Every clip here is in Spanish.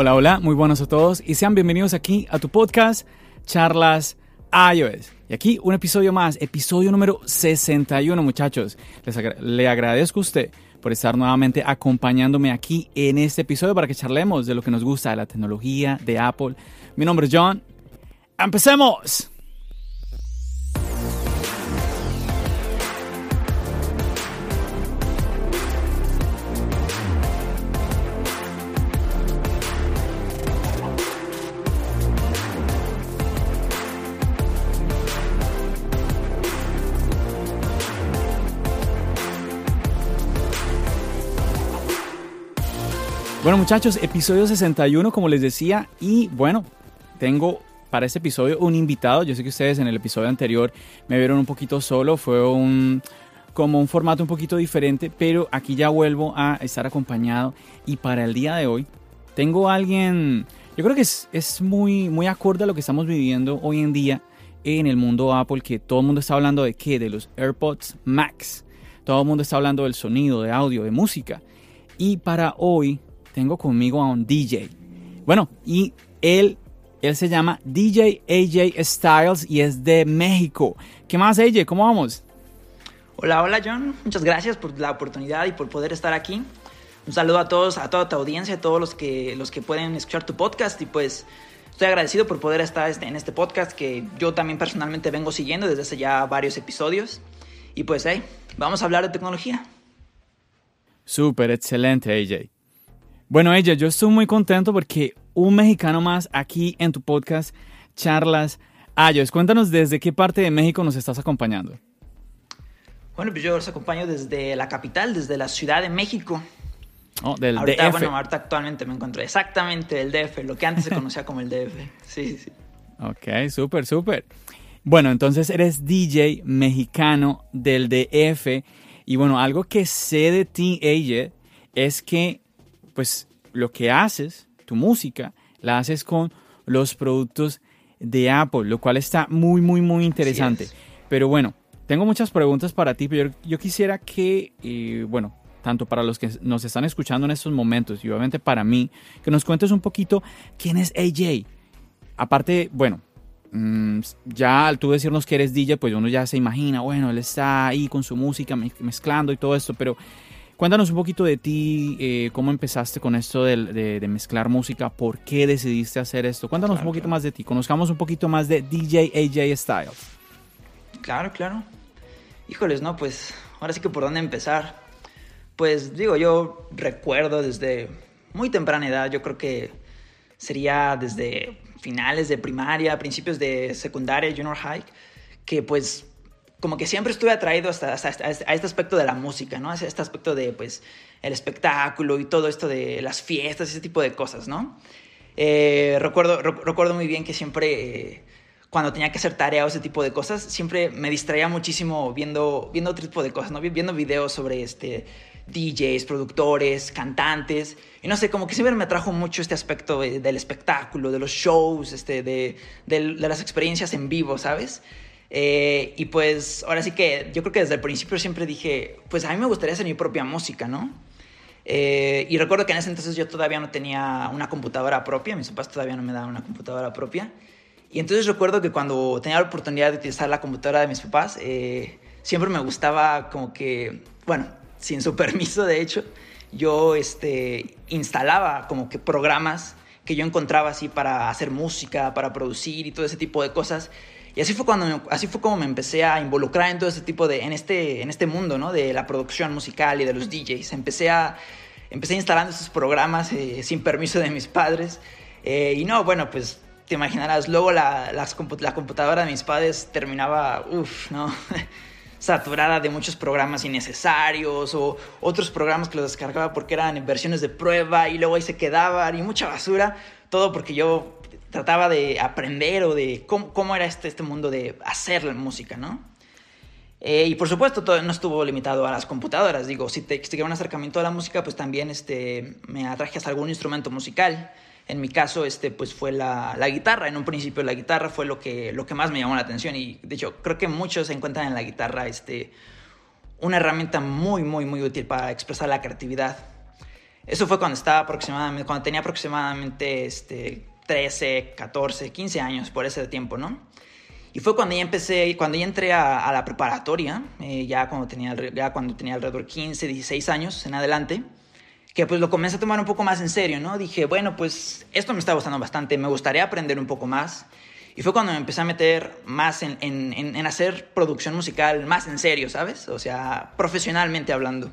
Hola, hola, muy buenos a todos y sean bienvenidos aquí a tu podcast Charlas iOS. Y aquí un episodio más, episodio número 61 muchachos. Les le agradezco a usted por estar nuevamente acompañándome aquí en este episodio para que charlemos de lo que nos gusta de la tecnología de Apple. Mi nombre es John. ¡Empecemos! Bueno muchachos, episodio 61 como les decía y bueno, tengo para este episodio un invitado. Yo sé que ustedes en el episodio anterior me vieron un poquito solo, fue un como un formato un poquito diferente, pero aquí ya vuelvo a estar acompañado y para el día de hoy tengo a alguien, yo creo que es, es muy, muy acorde a lo que estamos viviendo hoy en día en el mundo Apple, que todo el mundo está hablando de qué, de los AirPods Max, todo el mundo está hablando del sonido, de audio, de música. Y para hoy tengo conmigo a un DJ. Bueno, y él, él se llama DJ AJ Styles y es de México. ¿Qué más, AJ? ¿Cómo vamos? Hola, hola John. Muchas gracias por la oportunidad y por poder estar aquí. Un saludo a todos, a toda tu audiencia, a todos los que, los que pueden escuchar tu podcast y pues estoy agradecido por poder estar este, en este podcast que yo también personalmente vengo siguiendo desde hace ya varios episodios. Y pues, hey, vamos a hablar de tecnología. Súper, excelente, AJ. Bueno, ella, yo estoy muy contento porque un mexicano más aquí en tu podcast, Charlas Ayos. Cuéntanos desde qué parte de México nos estás acompañando. Bueno, pues yo los acompaño desde la capital, desde la Ciudad de México. Oh, del ahorita, DF. Bueno, ahorita actualmente me encuentro exactamente el DF, lo que antes se conocía como el DF. Sí, sí. Ok, súper, súper. Bueno, entonces eres DJ mexicano del DF. Y bueno, algo que sé de ti, ella, es que pues lo que haces, tu música, la haces con los productos de Apple, lo cual está muy, muy, muy interesante. Pero bueno, tengo muchas preguntas para ti, pero yo, quisiera que, eh, bueno, tanto para los que nos están escuchando en estos momentos y obviamente para mí, que nos cuentes un poquito quién es AJ. Aparte, bueno, mm, ya al tú decirnos que eres DJ, pues uno ya se imagina, bueno, él está ahí con su música mezclando y todo esto, pero Cuéntanos un poquito de ti, eh, cómo empezaste con esto de, mezclar música, por qué decidiste hacer esto. Cuéntanos un poquito más de ti, conozcamos un poquito más de DJ AJ Styles. Claro, claro. Híjoles, no, pues ahora sí que por dónde empezar. Pues digo, yo recuerdo desde muy temprana edad, yo creo que sería desde finales de primaria, principios de secundaria, junior high, que pues como que siempre estuve atraído hasta, a este aspecto de la música, ¿no? A este aspecto de, pues, el espectáculo y todo esto de las fiestas, ese tipo de cosas, ¿no? Eh, recuerdo, recuerdo muy bien que siempre, eh, cuando tenía que hacer tarea o ese tipo de cosas, siempre me distraía muchísimo viendo, viendo otro tipo de cosas, ¿no? Viendo videos sobre, este, DJs, productores, cantantes. Y no sé, como que siempre me atrajo mucho este aspecto del espectáculo, de los shows, este, de, de las experiencias en vivo, ¿sabes? Eh, y pues ahora sí que yo creo que desde el principio siempre dije, pues a mí me gustaría hacer mi propia música, ¿no? Eh, y recuerdo que en ese entonces yo todavía no tenía una computadora propia, mis papás todavía no me daban una computadora propia. Y entonces recuerdo que cuando tenía la oportunidad de utilizar la computadora de mis papás, eh, siempre me gustaba como que, bueno, sin su permiso de hecho, yo este, instalaba como que programas que yo encontraba así para hacer música, para producir y todo ese tipo de cosas. Y así fue, cuando así fue como me empecé a involucrar en todo ese tipo de, en este, en este mundo, ¿no? De la producción musical y de los DJs. Empecé a, empecé instalando esos programas eh, sin permiso de mis padres. Eh, y no, bueno, pues te imaginarás, luego la, la computadora de mis padres terminaba, uff, ¿no? saturada de muchos programas innecesarios o otros programas que los descargaba porque eran versiones de prueba y luego ahí se quedaban y mucha basura. Todo porque yo trataba de aprender o de cómo, era este, este mundo de hacer la música, ¿no? Eh, y por supuesto, todo no estuvo limitado a las computadoras. Digo, si te, si un acercamiento a la música, pues también este, me atraje hasta algún instrumento musical. En mi caso, este, pues fue la, la, guitarra. En un principio, la guitarra fue lo que, lo que más me llamó la atención. Y de hecho, creo que muchos encuentran en la guitarra este, una herramienta muy, muy, muy útil para expresar la creatividad. Eso fue cuando estaba aproximadamente, cuando tenía aproximadamente este, 13, 14, 15 años por ese tiempo, ¿no? Y fue cuando ya empecé, cuando ya entré a, la preparatoria, eh, ya, cuando tenía, ya cuando tenía alrededor de 15, 16 años en adelante, que pues lo comencé a tomar un poco más en serio, ¿no? Dije, bueno, pues esto me está gustando bastante, me gustaría aprender un poco más. Y fue cuando me empecé a meter más en, en hacer producción musical más en serio, ¿sabes? O sea, profesionalmente hablando.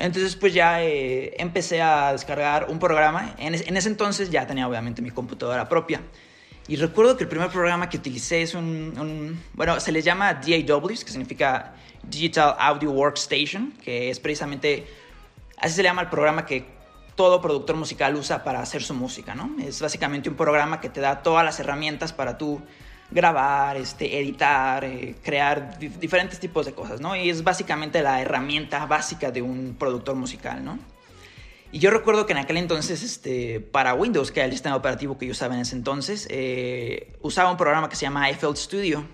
Entonces pues ya eh, empecé a descargar un programa. En, ese entonces ya tenía obviamente mi computadora propia. Y recuerdo que el primer programa que utilicé es un, bueno, se le llama DAWs, que significa Digital Audio Workstation, que es precisamente, así se le llama el programa que todo productor musical usa para hacer su música, ¿no? Es básicamente un programa que te da todas las herramientas para tú grabar, este, editar, eh, crear diferentes tipos de cosas, ¿no? Y es básicamente la herramienta básica de un productor musical, ¿no? Y yo recuerdo que en aquel entonces, este, para Windows, que era el sistema operativo que yo usaba en ese entonces, eh, usaba un programa que se llama FL Studio.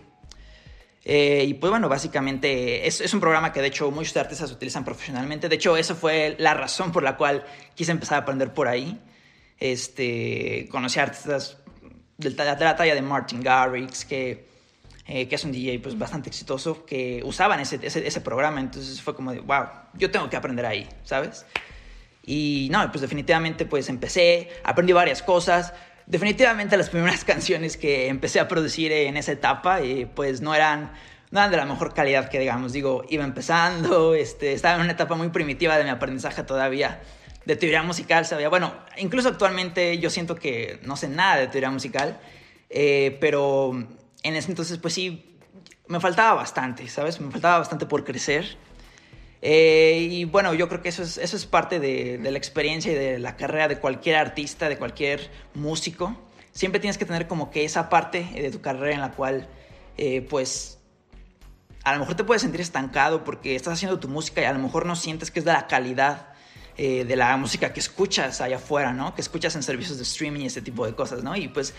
Eh, y pues bueno, básicamente es, es, un programa que de hecho muchos artistas utilizan profesionalmente. De hecho, eso fue la razón por la cual quise empezar a aprender por ahí. Este, conocí a artistas de la, talla de Martin Garrix, que, eh, que es un DJ pues, bastante exitoso, que usaban ese, ese, programa. Entonces fue como de, wow, yo tengo que aprender ahí, ¿sabes? Y no, pues definitivamente pues empecé, aprendí varias cosas. Definitivamente las primeras canciones que empecé a producir en esa etapa eh, pues no eran, no eran de la mejor calidad que digamos. Digo, iba empezando, este, estaba en una etapa muy primitiva de mi aprendizaje todavía de teoría musical sabía. Bueno, incluso actualmente yo siento que no sé nada de teoría musical, eh, pero en ese entonces, pues sí, me faltaba bastante, ¿sabes? Me faltaba bastante por crecer. Eh, y bueno, yo creo que eso es, eso es parte de, de, la experiencia y de la carrera de cualquier artista, de cualquier músico. Siempre tienes que tener como que esa parte de tu carrera en la cual, eh, pues, a lo mejor te puedes sentir estancado porque estás haciendo tu música y a lo mejor no sientes que es de la calidad eh, de la música que escuchas allá afuera, ¿no? Que escuchas en servicios de streaming y ese tipo de cosas, ¿no? Y pues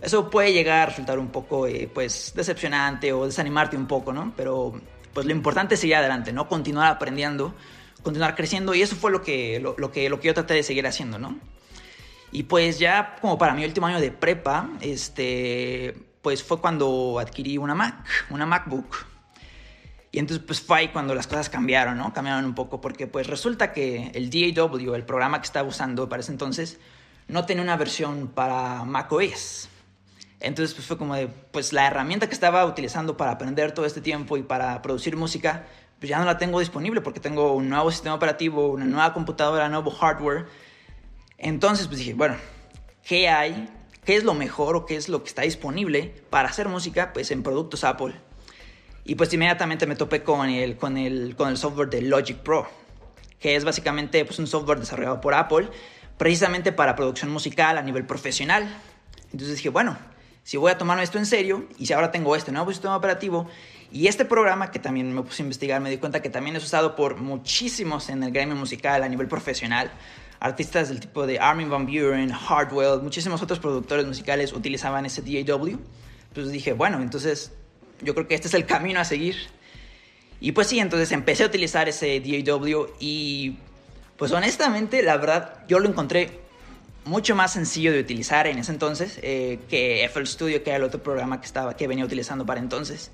eso puede llegar a resultar un poco, eh, pues, decepcionante o desanimarte un poco, ¿no? Pero pues lo importante es seguir adelante, ¿no? Continuar aprendiendo, continuar creciendo y eso fue lo que, lo, que, lo que yo traté de seguir haciendo, ¿no? Y pues ya como para mi último año de prepa, este, pues fue cuando adquirí una Mac, una MacBook. Y entonces pues fue ahí cuando las cosas cambiaron, ¿no? Cambiaron un poco porque pues resulta que el DAW, el programa que estaba usando para ese entonces, no tenía una versión para macOS. Entonces pues fue como de, pues la herramienta que estaba utilizando para aprender todo este tiempo y para producir música, pues ya no la tengo disponible porque tengo un nuevo sistema operativo, una nueva computadora, nuevo hardware. Entonces pues dije, bueno, ¿qué hay? ¿Qué es lo mejor o qué es lo que está disponible para hacer música? Pues en productos Apple. Y pues inmediatamente me topé con el, con el, con el software de Logic Pro, que es básicamente pues, un software desarrollado por Apple, precisamente para producción musical a nivel profesional. Entonces dije, bueno, si voy a tomarme esto en serio, y si ahora tengo este nuevo sistema operativo, y este programa que también me puse a investigar, me di cuenta que también es usado por muchísimos en el gremio musical a nivel profesional. Artistas del tipo de Armin Van Buren, Hardwell, muchísimos otros productores musicales utilizaban ese DAW. Entonces dije, bueno, entonces yo creo que este es el camino a seguir. Y pues sí, entonces empecé a utilizar ese DAW y pues honestamente, la verdad, yo lo encontré mucho más sencillo de utilizar en ese entonces eh, que FL Studio, que era el otro programa que, estaba, que venía utilizando para entonces.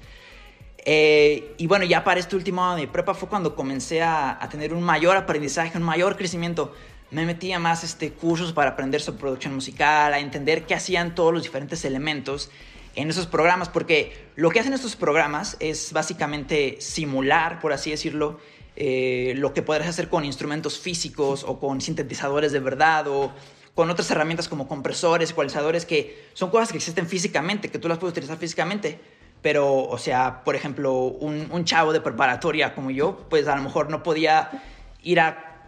Eh, y bueno, ya para este último año de prepa fue cuando comencé a, a, tener un mayor aprendizaje, un mayor crecimiento. Me metí a más este, cursos para aprender sobre producción musical, a entender qué hacían todos los diferentes elementos en esos programas, porque lo que hacen estos programas es básicamente simular, por así decirlo, eh, lo que podrás hacer con instrumentos físicos o con sintetizadores de verdad o con otras herramientas como compresores, ecualizadores, que son cosas que existen físicamente, que tú las puedes utilizar físicamente, pero, o sea, por ejemplo, un, chavo de preparatoria como yo, pues a lo mejor no podía ir a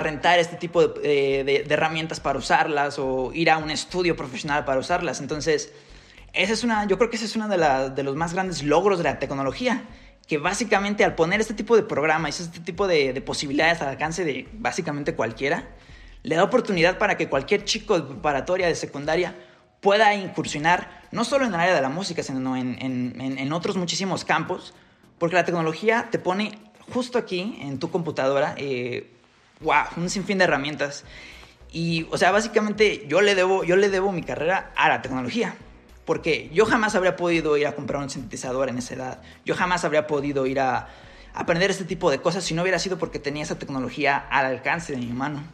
rentar este tipo de, de, de, herramientas para usarlas o ir a un estudio profesional para usarlas. Entonces, esa es una, yo creo que ese es uno de, de los más grandes logros de la tecnología, que básicamente al poner este tipo de programas, este tipo de, de posibilidades al alcance de básicamente cualquiera, le da oportunidad para que cualquier chico de preparatoria, de secundaria, pueda incursionar no solo en el área de la música, sino en, en, en otros muchísimos campos, porque la tecnología te pone justo aquí en tu computadora eh, un sinfín de herramientas. Y, o sea, básicamente yo le debo, yo le debo mi carrera a la tecnología. Porque yo jamás habría podido ir a comprar un sintetizador en esa edad. Yo jamás habría podido ir a aprender este tipo de cosas si no hubiera sido porque tenía esa tecnología al alcance de mi mano.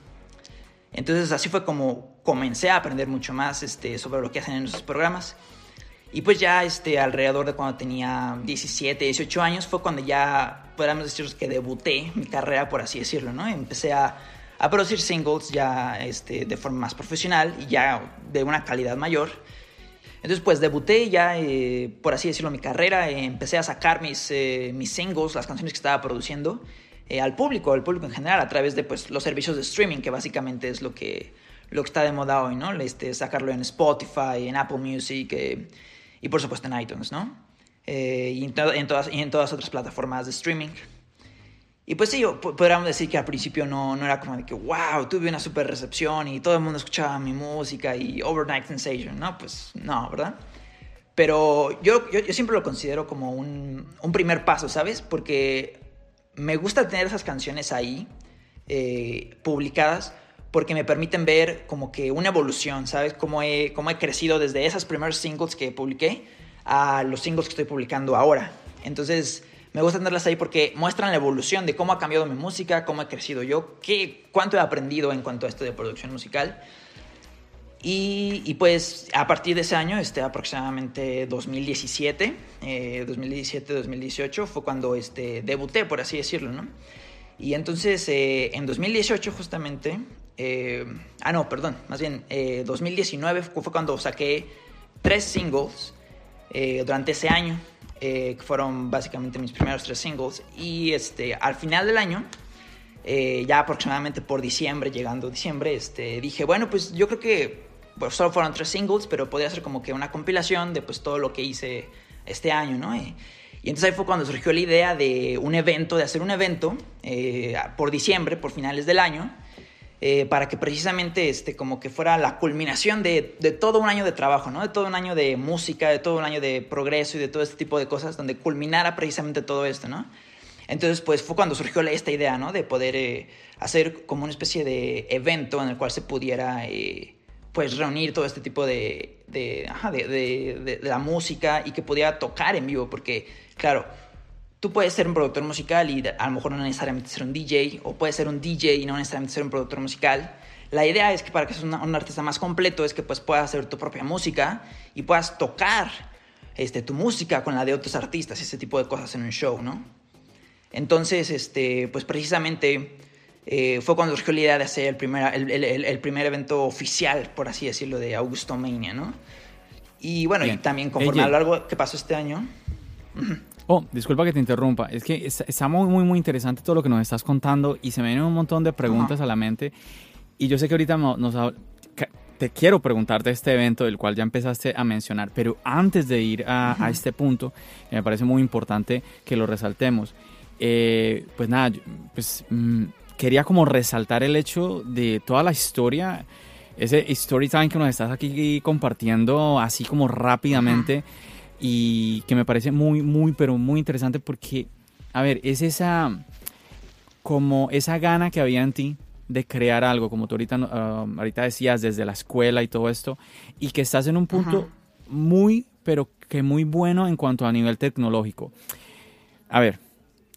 Entonces así fue como comencé a aprender mucho más este, sobre lo que hacen en esos programas. Y pues ya este, alrededor de cuando tenía 17, 18 años fue cuando ya podríamos decir que debuté mi carrera, por así decirlo, ¿no? Empecé a, producir singles ya este, de forma más profesional y ya de una calidad mayor. Entonces pues debuté ya, eh, por así decirlo, mi carrera, eh, empecé a sacar mis, eh, mis singles, las canciones que estaba produciendo eh, al público, al público en general, a través de pues, los servicios de streaming, que básicamente es lo que, lo está de moda hoy, ¿no? Este, sacarlo en Spotify, en Apple Music y por supuesto en iTunes, ¿no? Y, en en todas, y en todas otras plataformas de streaming. Y pues sí, podríamos decir que al principio no, no era como de que, wow, tuve una super recepción y todo el mundo escuchaba mi música y overnight sensation, ¿no? Pues no, ¿verdad? Pero yo, yo, yo siempre lo considero como un, un, primer paso, ¿sabes? Porque me gusta tener esas canciones ahí, eh, publicadas, porque me permiten ver como que una evolución, ¿sabes? Cómo he, cómo he crecido desde esas primeros singles que publiqué a los singles que estoy publicando ahora. Entonces, me gusta tenerlas ahí porque muestran la evolución de cómo ha cambiado mi música, cómo he crecido yo, qué, cuánto he aprendido en cuanto a esto de producción musical. Y, pues a partir de ese año, este, aproximadamente 2017, eh, 2017-2018, fue cuando este, debuté, por así decirlo, ¿no? Y entonces eh, en 2018 justamente eh, ah, no, perdón, más bien, eh, 2019 fue cuando saqué tres singles eh, durante ese año, eh, fueron básicamente mis primeros tres singles. Y este, al final del año, eh, ya aproximadamente por diciembre, llegando diciembre, este, dije, bueno, pues yo creo que pues, solo fueron tres singles, pero podría ser como que una compilación de pues, todo lo que hice este año, ¿no? Y, entonces ahí fue cuando surgió la idea de un evento, de hacer un evento por diciembre, por finales del año, eh, para que precisamente este, como que fuera la culminación de, de, todo un año de trabajo, ¿no? De todo un año de música, de todo un año de progreso y de todo este tipo de cosas, donde culminara precisamente todo esto, ¿no? Entonces, pues fue cuando surgió esta idea, ¿no? De poder eh, hacer como una especie de evento en el cual se pudiera, eh, pues, reunir todo este tipo de, de, de, de, de la música y que pudiera tocar en vivo, porque, claro, tú puedes ser un productor musical y a lo mejor no necesariamente ser un DJ, o puedes ser un DJ y no necesariamente ser un productor musical. La idea es que para que seas un artista más completo es que pues puedas hacer tu propia música y puedas tocar este, tu música con la de otros artistas, ese tipo de cosas en un show, ¿no? Entonces, este, pues precisamente eh, fue cuando surgió la idea de hacer el primer, el, el, el primer evento oficial, por así decirlo, de Augusto Mania, ¿no? Y bueno, Bien. y también conforme a lo largo que pasó este año... Oh, disculpa que te interrumpa. Es que está muy, muy, muy interesante todo lo que nos estás contando y se me vienen un montón de preguntas -huh. a la mente. Y yo sé que ahorita nos, te quiero preguntar de este evento del cual ya empezaste a mencionar, pero antes de ir a, a este punto, que me parece muy importante que lo resaltemos, eh, pues nada, pues mmm, quería como resaltar el hecho de toda la historia, ese story time que nos estás aquí compartiendo así como rápidamente. -huh y que me parece muy, muy, pero muy interesante porque, a ver, es esa, como esa gana que había en ti de crear algo, como tú ahorita, uh, ahorita decías, desde la escuela y todo esto, y que estás en un punto muy, pero que muy bueno en cuanto a nivel tecnológico. A ver,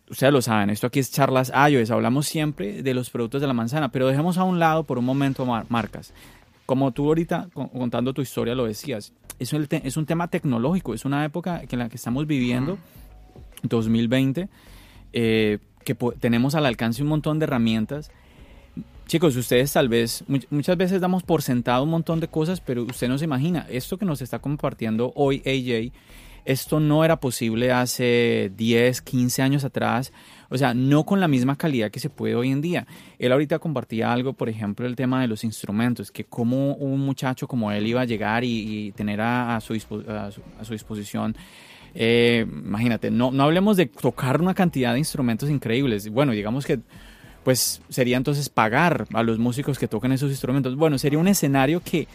ustedes lo saben, esto aquí es charlas iOS, hablamos siempre de los productos de la manzana, pero dejemos a un lado por un momento mar marcas. Como tú ahorita contando tu historia lo decías, es un, es un tema tecnológico, es una época en la que estamos viviendo, 2020, eh, que tenemos al alcance un montón de herramientas. Chicos, ustedes tal vez, muchas veces damos por sentado un montón de cosas, pero usted no se imagina, esto que nos está compartiendo hoy AJ Esto no era posible hace 10, 15 años atrás, o sea, no con la misma calidad que se puede hoy en día. Él ahorita compartía algo, por ejemplo, el tema de los instrumentos, que como un muchacho como él iba a llegar y, tener a, su, a, su, disposición eh, imagínate, no, no hablemos de tocar una cantidad de instrumentos increíbles. Bueno, digamos que pues sería entonces pagar a los músicos que toquen esos instrumentos. Bueno, sería un escenario que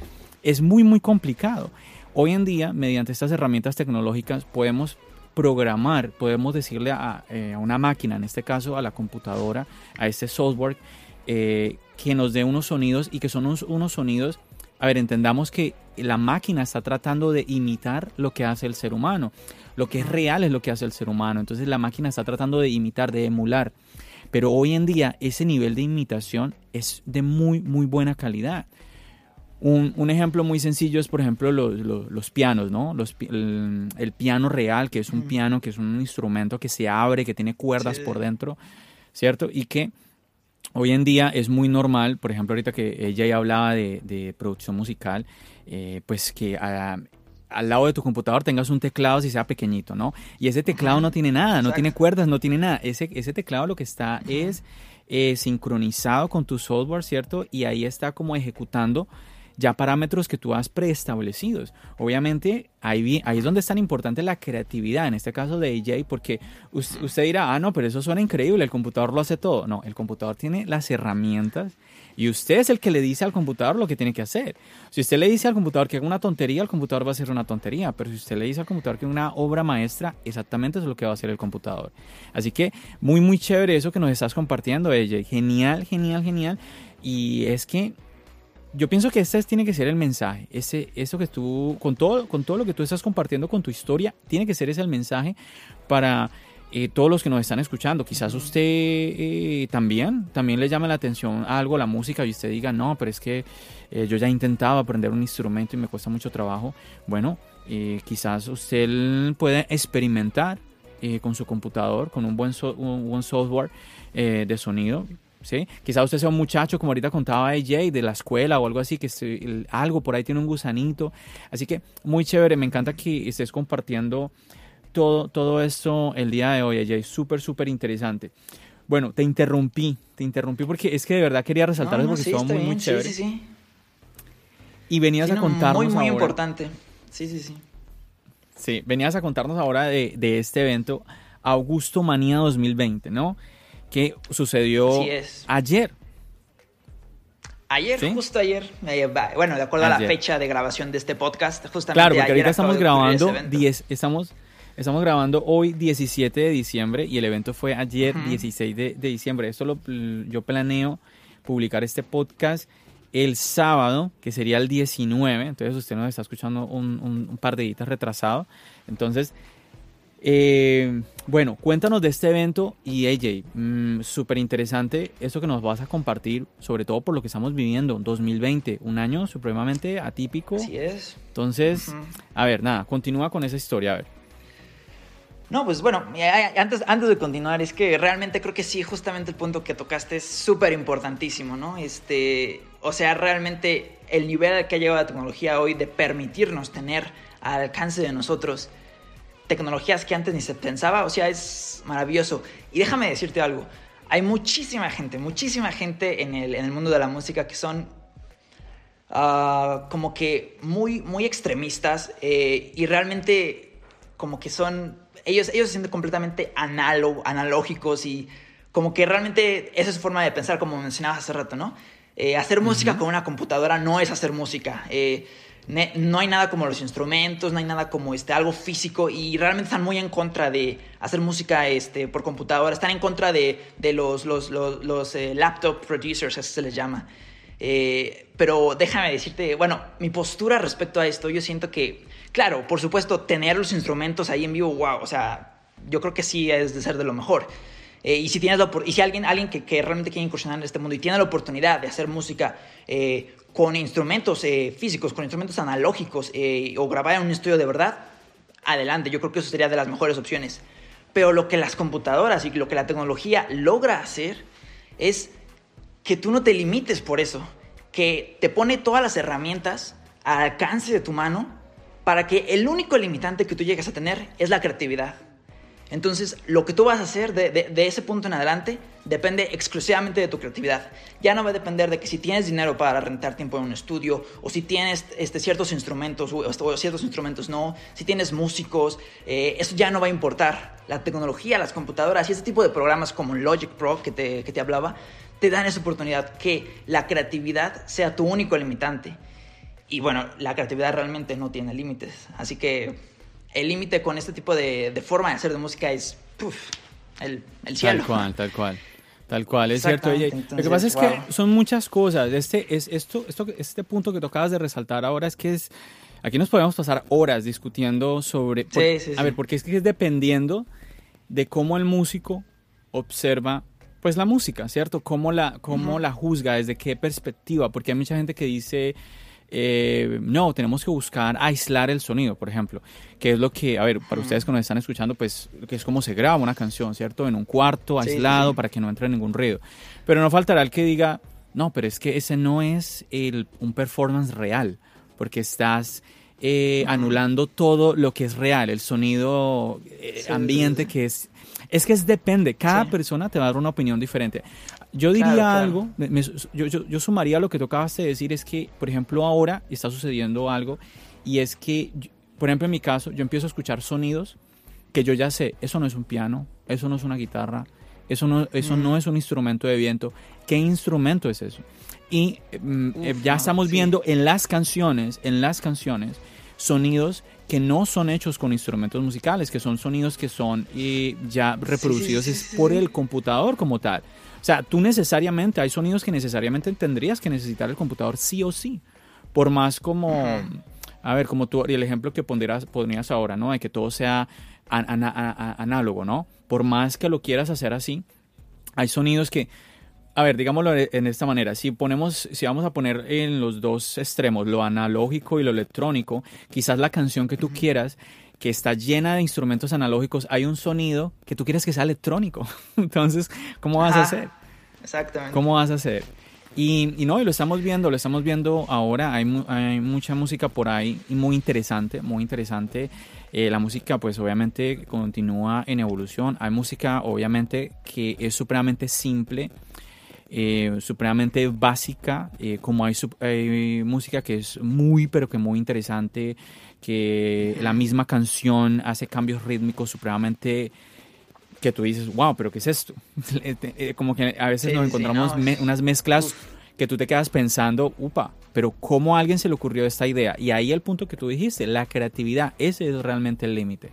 es muy, muy complicado. Hoy en día, mediante estas herramientas tecnológicas, podemos programar, podemos decirle a, eh, una máquina, en este caso a la computadora, a este software, eh, que nos dé unos sonidos y que son unos, sonidos, a ver, entendamos que la máquina está tratando de imitar lo que hace el ser humano, lo que es real es lo que hace el ser humano, entonces la máquina está tratando de imitar, de emular, pero hoy en día ese nivel de imitación es de muy, muy buena calidad. Un, ejemplo muy sencillo es, por ejemplo, los, pianos, ¿no? Los, el, piano real, que es un piano, que es un instrumento que se abre, que tiene cuerdas por dentro, ¿cierto? Y que hoy en día es muy normal, por ejemplo, ahorita que ella ya hablaba de, producción musical, eh, pues que al lado de tu computador tengas un teclado si sea pequeñito, ¿no? Y ese teclado no tiene nada, no tiene cuerdas, no tiene nada. Ese, ese teclado lo que está es eh, sincronizado con tu software, ¿cierto? Y ahí está como ejecutando ya parámetros que tú has preestablecidos. Obviamente, ahí, ahí es donde es tan importante la creatividad, en este caso de AJ, porque usted, dirá, ah, no, pero eso suena increíble, el computador lo hace todo. No, el computador tiene las herramientas y usted es el que le dice al computador lo que tiene que hacer. Si usted le dice al computador que haga una tontería, el computador va a hacer una tontería, pero si usted le dice al computador que haga una obra maestra, exactamente eso es lo que va a hacer el computador. Así que muy, muy chévere eso que nos estás compartiendo, AJ. Genial, genial, genial. Y es que yo pienso que este tiene que ser el mensaje. Ese, eso que tú, con todo, con todo lo que tú estás compartiendo con tu historia, tiene que ser ese el mensaje para eh, todos los que nos están escuchando. Quizás usted eh, también, también le llame la atención algo, la música, y usted diga, no, pero es que eh, yo ya he intentado aprender un instrumento y me cuesta mucho trabajo. Bueno, quizás usted puede experimentar con su computador, con un buen, un buen software de sonido ¿sí? Quizá usted sea un muchacho, como ahorita contaba AJ, de la escuela o algo así, que algo por ahí tiene un gusanito. Así que muy chévere, me encanta que estés compartiendo todo, todo esto el día de hoy, AJ. Súper, súper interesante. Bueno, te interrumpí, te interrumpí porque es que de verdad quería resaltar eso porque sí, muy, muy chévere. Sí, sí, sí. Y venías a contarnos Muy, muy importante. Sí, sí, sí. Sí, venías a contarnos ahora de, de este evento Augusto Manía 2020, ¿no? Que sucedió ayer. Ayer, justo ayer, bueno, de acuerdo a la fecha de grabación de este podcast, justamente Claro, porque ahorita estamos grabando 10, estamos, estamos grabando hoy 17 de diciembre y el evento fue ayer 16 de, diciembre. Esto lo, yo planeo publicar este podcast el sábado, que sería el 19, entonces usted nos está escuchando un, un par de días retrasado. Entonces, eh, bueno, cuéntanos de este evento y AJ, mm, súper interesante eso que nos vas a compartir, sobre todo por lo que estamos viviendo, 2020, un año supremamente atípico. Así es. Entonces, a ver, nada, continúa con esa historia, a ver. No, pues bueno, antes, antes de continuar, es que realmente creo que sí, justamente el punto que tocaste es súper importantísimo, ¿no? Este, o sea, realmente el nivel que ha llegado la tecnología hoy de permitirnos tener al alcance de nosotros tecnologías que antes ni se pensaba, o sea, es maravilloso. Y déjame decirte algo, hay muchísima gente, muchísima gente en el, en el mundo de la música que son ah, como que muy, muy extremistas eh, y realmente como que son, ellos, ellos se sienten completamente analógicos y como que realmente esa es su forma de pensar, como mencionabas hace rato, ¿no? Eh, hacer música con una computadora no es hacer música. Eh, no hay nada como los instrumentos, no hay nada como este, algo físico y realmente están muy en contra de hacer música este, por computadora, están en contra de, los, los, eh, laptop producers, así se les llama. Eh, pero déjame decirte, bueno, mi postura respecto a esto, yo siento que, claro, por supuesto, tener los instrumentos ahí en vivo, wow, o sea, yo creo que sí es de ser de lo mejor. Eh, y si tienes la, y si alguien, alguien que, que, realmente quiere incursionar en este mundo y tiene la oportunidad de hacer música con instrumentos eh, físicos, con instrumentos analógicos eh, o grabar en un estudio de verdad, adelante, yo creo que eso sería de las mejores opciones. Pero lo que las computadoras y lo que la tecnología logra hacer es que tú no te limites por eso, que te pone todas las herramientas al alcance de tu mano para que el único limitante que tú llegues a tener es la creatividad. Entonces, lo que tú vas a hacer de, ese punto en adelante depende exclusivamente de tu creatividad. Ya no va a depender de que si tienes dinero para rentar tiempo en un estudio, o si tienes este, ciertos instrumentos, o, ciertos instrumentos no, si tienes músicos, eh, eso ya no va a importar. La tecnología, las computadoras y ese tipo de programas como Logic Pro que te, que te hablaba, te dan esa oportunidad que la creatividad sea tu único limitante. Y bueno, la creatividad realmente no tiene límites. Así que el límite con este tipo de, forma de hacer de música es el, cielo. Tal cual, tal cual. Tal cual, es cierto. lo que pasa es que son muchas cosas. Este, es, esto, esto, este punto que tocabas de resaltar ahora es que es. Aquí nos podemos pasar horas discutiendo sobre. sí, sí, a ver, porque es que es dependiendo de cómo el músico observa pues la música, ¿cierto? Cómo la, cómo la juzga, desde qué perspectiva, porque hay mucha gente que dice, eh, no, tenemos que buscar aislar el sonido, por ejemplo, que es lo que, a ver, para ustedes que nos están escuchando, pues, que es como se graba una canción, ¿cierto? En un cuarto, aislado, para que no entre ningún ruido. Pero no faltará el que diga, no, pero es que ese no es el, un performance real, porque estás eh, anulando todo lo que es real, el sonido eh, ambiente que es... Es que es depende, cada persona te va a dar una opinión diferente. Yo diría algo, yo, yo, sumaría lo que tocabas de decir, es que, por ejemplo, ahora está sucediendo algo y es que, por ejemplo, en mi caso, yo empiezo a escuchar sonidos que yo ya sé, eso no es un piano, eso no es una guitarra, eso no, eso no es un instrumento de viento. ¿Qué instrumento es eso? Y mm, eh, ya estamos viendo en las canciones, en las canciones, sonidos que no son hechos con instrumentos musicales, que son sonidos que son eh, ya reproducidos por el computador como tal. O sea, tú necesariamente, hay sonidos que necesariamente tendrías que necesitar el computador sí o sí. Por más como, a ver, como tú, y el ejemplo que pondrías, ponías ahora, ¿no? De que todo sea análogo, ¿no? Por más que lo quieras hacer así, hay sonidos que, a ver, digámoslo en esta manera, si ponemos, si vamos a poner en los dos extremos, lo analógico y lo electrónico, quizás la canción que tú quieras que está llena de instrumentos analógicos, hay un sonido que tú quieres que sea electrónico. Entonces, ¿cómo vas a hacer? Exactamente. ¿Cómo vas a hacer? Y, y, no, y lo estamos viendo, lo estamos viendo ahora, hay, hay mucha música por ahí y muy interesante, muy interesante. Eh, la música pues obviamente continúa en evolución, hay música obviamente que es supremamente simple, eh, supremamente básica, eh, como hay, hay, música que es muy pero que muy interesante, que la misma canción hace cambios rítmicos supremamente que tú dices, wow, pero ¿qué es esto? Eh, eh, como que a veces nos encontramos unas mezclas que tú te quedas pensando, upa, pero ¿cómo a alguien se le ocurrió esta idea? Y ahí el punto que tú dijiste, la creatividad, ese es realmente el límite.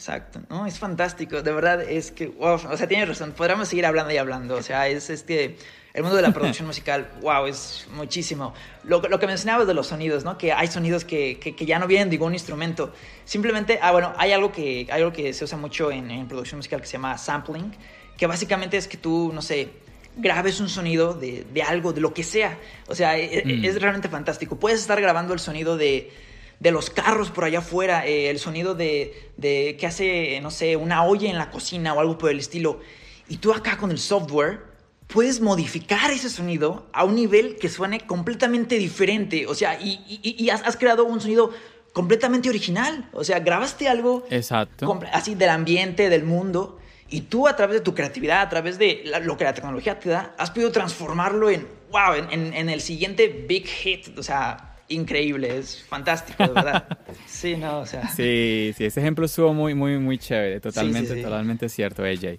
Exacto, ¿no? Es fantástico, de verdad es que, wow, o sea, tienes razón, podríamos seguir hablando y hablando, o sea, es este el mundo de la producción musical, wow, es muchísimo. Lo, lo, que mencionabas de los sonidos, ¿no? Que hay sonidos que, que, ya no vienen de ningún instrumento. Simplemente, ah, bueno, hay algo que, hay algo que se usa mucho en, en, producción musical que se llama sampling, que básicamente es que tú, no sé, grabes un sonido de, de algo, de lo que sea. O sea, e, e, mm. es, realmente fantástico. Puedes estar grabando el sonido de, de los carros por allá afuera, eh, el sonido de, de que hace, no sé, una olla en la cocina o algo por el estilo. Y tú acá con el software puedes modificar ese sonido a un nivel que suene completamente diferente. O sea, y, has, creado un sonido completamente original. O sea, grabaste algo Exacto. así del ambiente, del mundo. Y tú a través de tu creatividad, a través de lo que la tecnología te da, has podido transformarlo en, wow, en, el siguiente big hit. O sea, increíble, es fantástico, de verdad. sí, no, o sea. Sí, sí, ese ejemplo estuvo muy, muy, muy chévere. Totalmente, totalmente cierto, AJ.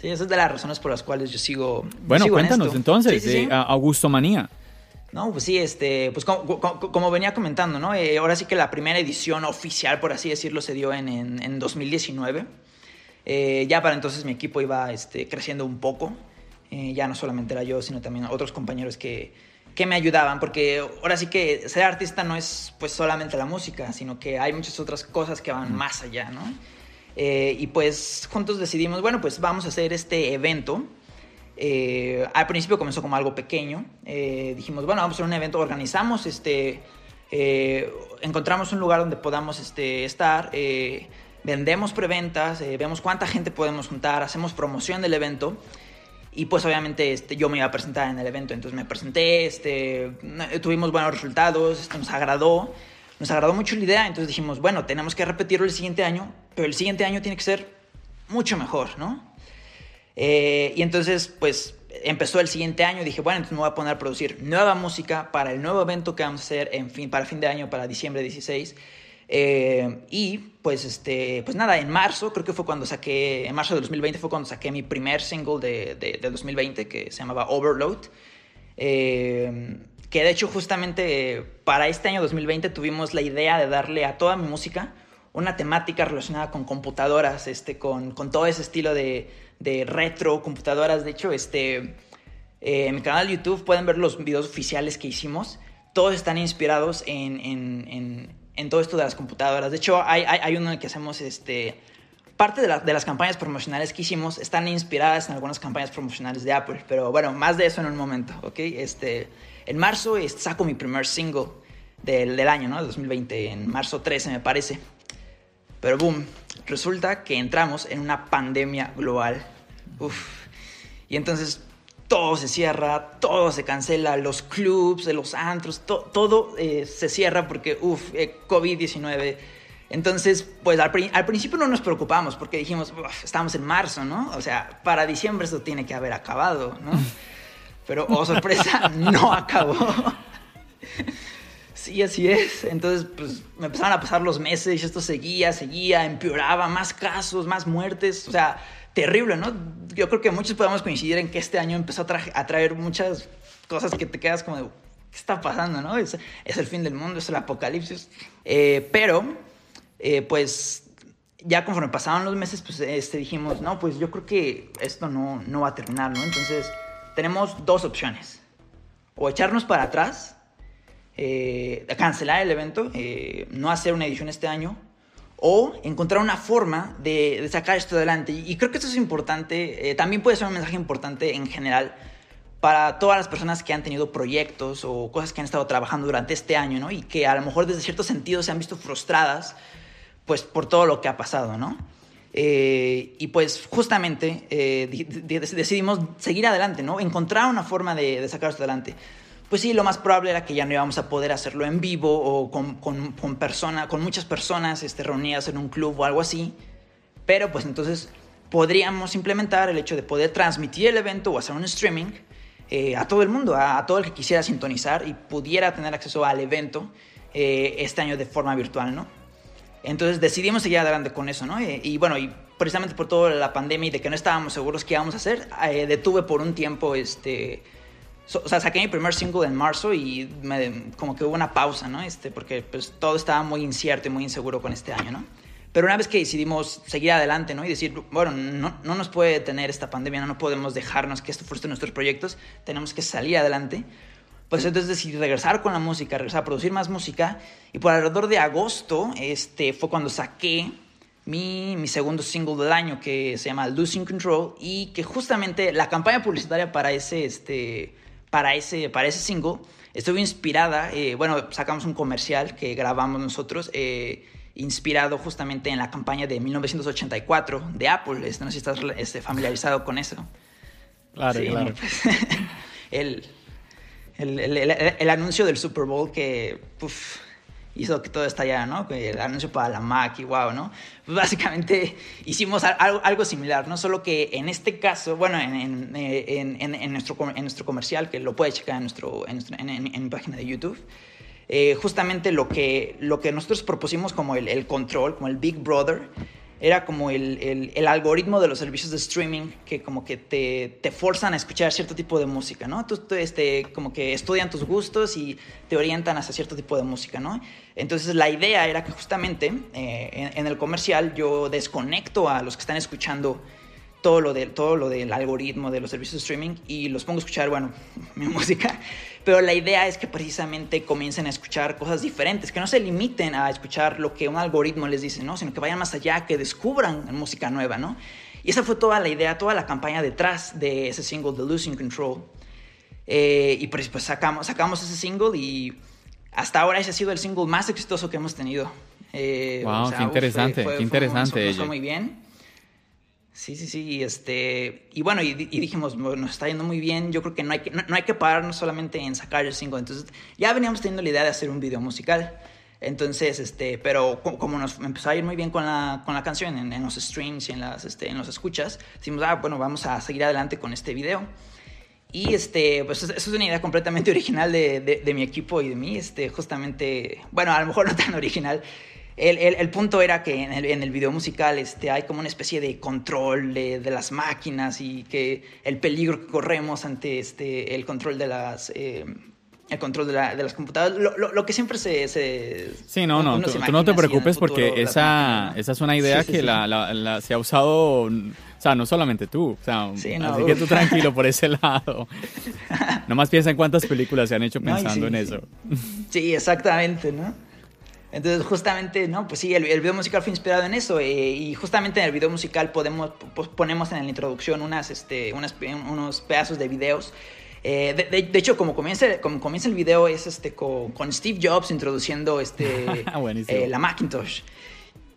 Sí, esa es de las razones por las cuales yo sigo. Bueno, cuéntanos entonces, de Augusto Manía. No, pues sí, este, pues como, venía comentando, ¿no? Eh, ahora sí que la primera edición oficial, por así decirlo, se dio en, en, 2019. Eh, ya para entonces mi equipo iba este, creciendo un poco. Eh, ya no solamente era yo, sino también otros compañeros que, que me ayudaban, porque ahora sí que ser artista no es pues solamente la música, sino que hay muchas otras cosas que van más allá, ¿no? Eh, y pues juntos decidimos, bueno, pues vamos a hacer este evento. Eh, al principio comenzó como algo pequeño. Eh, dijimos, bueno, vamos a hacer un evento, organizamos, este, encontramos un lugar donde podamos este, estar, vendemos preventas, vemos cuánta gente podemos juntar, hacemos promoción del evento. Y pues obviamente este, yo me iba a presentar en el evento, entonces me presenté, este, tuvimos buenos resultados, esto nos agradó. nos agradó mucho la idea, entonces dijimos, bueno, tenemos que repetirlo el siguiente año, pero el siguiente año tiene que ser mucho mejor, ¿no? Eh, y entonces, pues empezó el siguiente año, dije, bueno, entonces me voy a poner a producir nueva música para el nuevo evento que vamos a hacer en fin, para fin de año, para diciembre 16. Eh, y pues, este, pues nada, en marzo, creo que fue cuando saqué, en marzo de 2020 fue cuando saqué mi primer single de, de, 2020 que se llamaba Overload. Eh, que de hecho justamente para este año 2020 tuvimos la idea de darle a toda mi música una temática relacionada con computadoras, este, con, con todo ese estilo de, de, retro, computadoras. De hecho, este, eh, en mi canal de YouTube pueden ver los videos oficiales que hicimos. Todos están inspirados en, en todo esto de las computadoras. De hecho, hay, hay, hay, uno en el que hacemos este, parte de, la, de, las campañas promocionales que hicimos están inspiradas en algunas campañas promocionales de Apple. Pero bueno, más de eso en un momento, ¿ok? Este, en marzo saco mi primer single del, del año, ¿no? 2020, en marzo 13 me parece. Pero boom, resulta que entramos en una pandemia global. Uf. Y entonces todo se cierra, todo se cancela, los clubs, los antros, todo eh, se cierra porque, uff, eh, COVID-19. Entonces, pues al, al, principio no nos preocupamos porque dijimos, estamos en marzo, ¿no? O sea, para diciembre esto tiene que haber acabado, ¿no? Pero, oh sorpresa, no acabó. Sí, así es. Entonces, pues me empezaron a pasar los meses y esto seguía, seguía, empeoraba, más casos, más muertes. O sea, terrible, ¿no? Yo creo que muchos podemos coincidir en que este año empezó a, traer muchas cosas que te quedas como de, ¿qué está pasando, no? Es, el fin del mundo, es el apocalipsis. Eh, pero, eh, pues, ya conforme pasaban los meses, pues este, dijimos, no, pues yo creo que esto no, no va a terminar, ¿no? Entonces tenemos dos opciones. O echarnos para atrás, eh, cancelar el evento, no hacer una edición este año, o encontrar una forma de, sacar esto adelante. Y creo que esto es importante, eh, también puede ser un mensaje importante en general para todas las personas que han tenido proyectos o cosas que han estado trabajando durante este año, ¿no? Y que a lo mejor desde cierto sentido se han visto frustradas, pues por todo lo que ha pasado, ¿no? Eh, y pues justamente eh, decidimos seguir adelante, ¿no? Encontrar una forma de, sacar esto adelante. Pues sí, lo más probable era que ya no íbamos a poder hacerlo en vivo o con, con, con, con muchas personas este, reunidas en un club o algo así. Pero pues entonces podríamos implementar el hecho de poder transmitir el evento o hacer un streaming eh, a todo el mundo, a, todo el que quisiera sintonizar y pudiera tener acceso al evento este año de forma virtual, ¿no? Entonces decidimos seguir adelante con eso, ¿no? Y, bueno, y precisamente por toda la pandemia y de que no estábamos seguros qué íbamos a hacer, eh, detuve por un tiempo, este... o sea, saqué mi primer single en marzo y me, como que hubo una pausa, ¿no? Este, porque pues todo estaba muy incierto y muy inseguro con este año, ¿no? Pero una vez que decidimos seguir adelante, ¿no? Y decir, bueno, no, no nos puede tener esta pandemia, no, no podemos dejarnos que esto frustre nuestros proyectos, tenemos que salir adelante pues entonces decidí regresar con la música, regresar a producir más música. Y por alrededor de agosto este, fue cuando saqué mi, mi, segundo single del año que se llama Losing Control y que justamente la campaña publicitaria para ese, este, para ese, para ese single estuvo inspirada, eh, bueno, sacamos un comercial que grabamos nosotros, eh, inspirado justamente en la campaña de 1984 de Apple. Este, no sé si estás este, familiarizado con eso. Claro, claro. Pues, el, el, anuncio del Super Bowl que hizo que todo estallara, ¿no? El anuncio para la Mac y wow, ¿no? Pues básicamente hicimos algo, similar, ¿no? Solo que en este caso, bueno, en, en, nuestro, en nuestro comercial, que lo puedes checar en, nuestro, en, mi página de YouTube, eh, justamente lo que, lo que nosotros propusimos como el control, como el Big Brother, era como el, el, algoritmo de los servicios de streaming que como que te, te forzan a escuchar cierto tipo de música, ¿no? Tú, este, como que estudian tus gustos y te orientan hacia cierto tipo de música, ¿no? Entonces la idea era que justamente eh, en, el comercial yo desconecto a los que están escuchando todo lo, de, todo lo del algoritmo de los servicios de streaming y los pongo a escuchar, bueno, mi música pero la idea es que precisamente comiencen a escuchar cosas diferentes, que no se limiten a escuchar lo que un algoritmo les dice, ¿no? Sino que vayan más allá, que descubran música nueva, ¿no? Y esa fue toda la idea, toda la campaña detrás de ese single, The Losing Control. Eh, y pues, pues, sacamos, sacamos ese single y hasta ahora ese ha sido el single más exitoso que hemos tenido. Eh, wow, qué interesante, qué interesante. fue muy bien. Sí, sí, sí. Y, este, y bueno, y, dijimos, nos está yendo muy bien. Yo creo que no hay que, no, hay que pararnos solamente en sacar el single. Entonces, ya veníamos teniendo la idea de hacer un video musical. Entonces, este, pero como nos empezó a ir muy bien con la, con la canción en, los streams y en las, este, en los escuchas, decimos, ah, bueno, vamos a seguir adelante con este video. Y este, pues eso es una idea completamente original de, de, mi equipo y de mí, este, justamente, bueno, a lo mejor no tan original. El, el, el punto era que en el, en el, video musical este, hay como una especie de control de, de, las máquinas y que el peligro que corremos ante este, el control de las... Eh, el control de, la, de las computadoras, lo, lo, lo, que siempre se... se sí, no, no, tú, no te preocupes porque esa, esa es una idea que La, la, se ha usado, o sea, no solamente tú, o sea, así que tú tranquilo por ese lado. Nomás piensa en cuántas películas se han hecho pensando en eso. Sí, exactamente, ¿no? Entonces, justamente, ¿no? Pues sí, el, el video musical fue inspirado en eso. Eh, y justamente en el video musical podemos, pues, ponemos en la introducción unas, este, unas, unos pedazos de videos eh, de, hecho, como comienza, como comienza el video es este, con, Steve Jobs introduciendo este, eh, la Macintosh.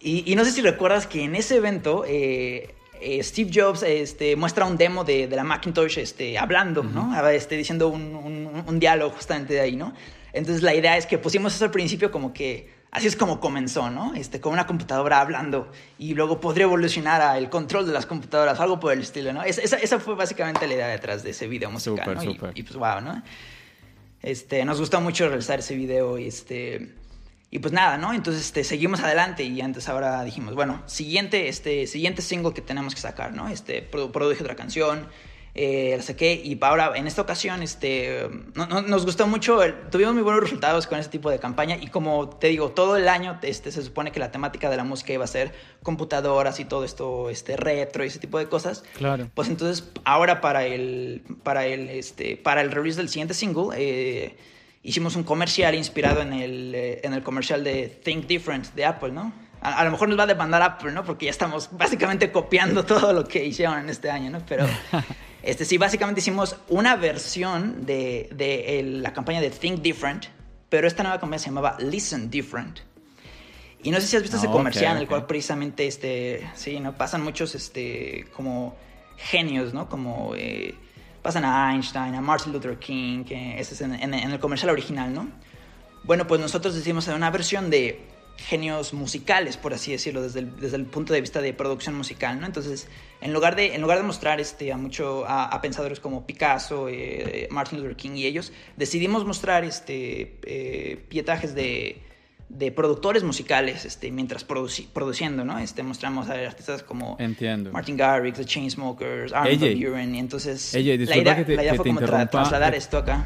Y, no sé si recuerdas que en ese evento Steve Jobs este, muestra un demo de, la Macintosh este, hablando, ¿no? Este, diciendo un, un, un, diálogo justamente de ahí, ¿no? Entonces la idea es que pusimos eso al principio como que así es como comenzó, ¿no? Este, con una computadora hablando y luego podría evolucionar al control de las computadoras, algo por el estilo, ¿no? Esa, esa fue básicamente la idea detrás de ese video musical, ¿no? Y, pues wow, ¿no? Este, nos gustó mucho realizar ese video y este... Y pues nada, ¿no? Entonces este, seguimos adelante y antes ahora dijimos, bueno, siguiente, este, siguiente single que tenemos que sacar, ¿no? Este, produje otra canción, eh, la saqué y ahora en esta ocasión este, nos gustó mucho, tuvimos muy buenos resultados con este tipo de campaña y como te digo, todo el año este, se supone que la temática de la música iba a ser computadoras y todo esto este, retro y ese tipo de cosas. Claro. Pues entonces ahora para el, para el, este, para el release del siguiente single eh, hicimos un comercial inspirado en el, eh, en el comercial de Think Different de Apple, ¿no? A, a, lo mejor nos va a demandar Apple, ¿no? Porque ya estamos básicamente copiando todo lo que hicieron en este año, ¿no? Pero Este, sí, básicamente hicimos una versión de, de la campaña de Think Different, pero esta nueva campaña se llamaba Listen Different. Y no sé si has visto ese comercial en el cual precisamente, este, sí, ¿no? Pasan muchos, este, como genios, ¿no? Como eh, pasan a Einstein, a Martin Luther King, que ese es en, en, el comercial original, ¿no? Bueno, pues nosotros hacer una versión de genios musicales, por así decirlo, desde el, desde el punto de vista de producción musical, ¿no? Entonces, en lugar de, en lugar de mostrar este, a, mucho, a, pensadores como Picasso, eh, Martin Luther King y ellos, decidimos mostrar este, eh, pietajes de, de, productores musicales este, mientras produciendo, ¿no? Este, mostramos a artistas como Entiendo. Martin Garrix, The Chainsmokers, Armin Van Buren, y entonces la idea, la idea fue como trasladar esto acá.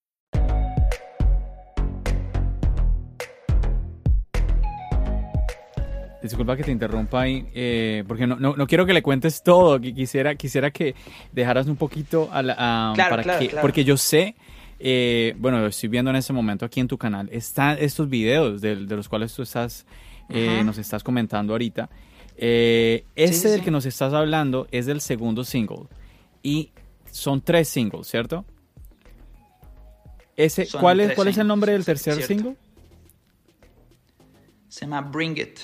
Disculpa que te interrumpa ahí, eh, porque no, no, quiero que le cuentes todo. Quisiera, quisiera que dejaras un poquito a la, para que, porque yo sé, eh, bueno, estoy viendo en ese momento aquí en tu canal, están estos videos de, los cuales tú estás, eh, nos estás comentando ahorita. ese del que nos estás hablando es del segundo single y son tres singles, ¿cierto? Ese, ¿cuál, es, ¿Cuál es el nombre del tercer single? Se llama Bring It.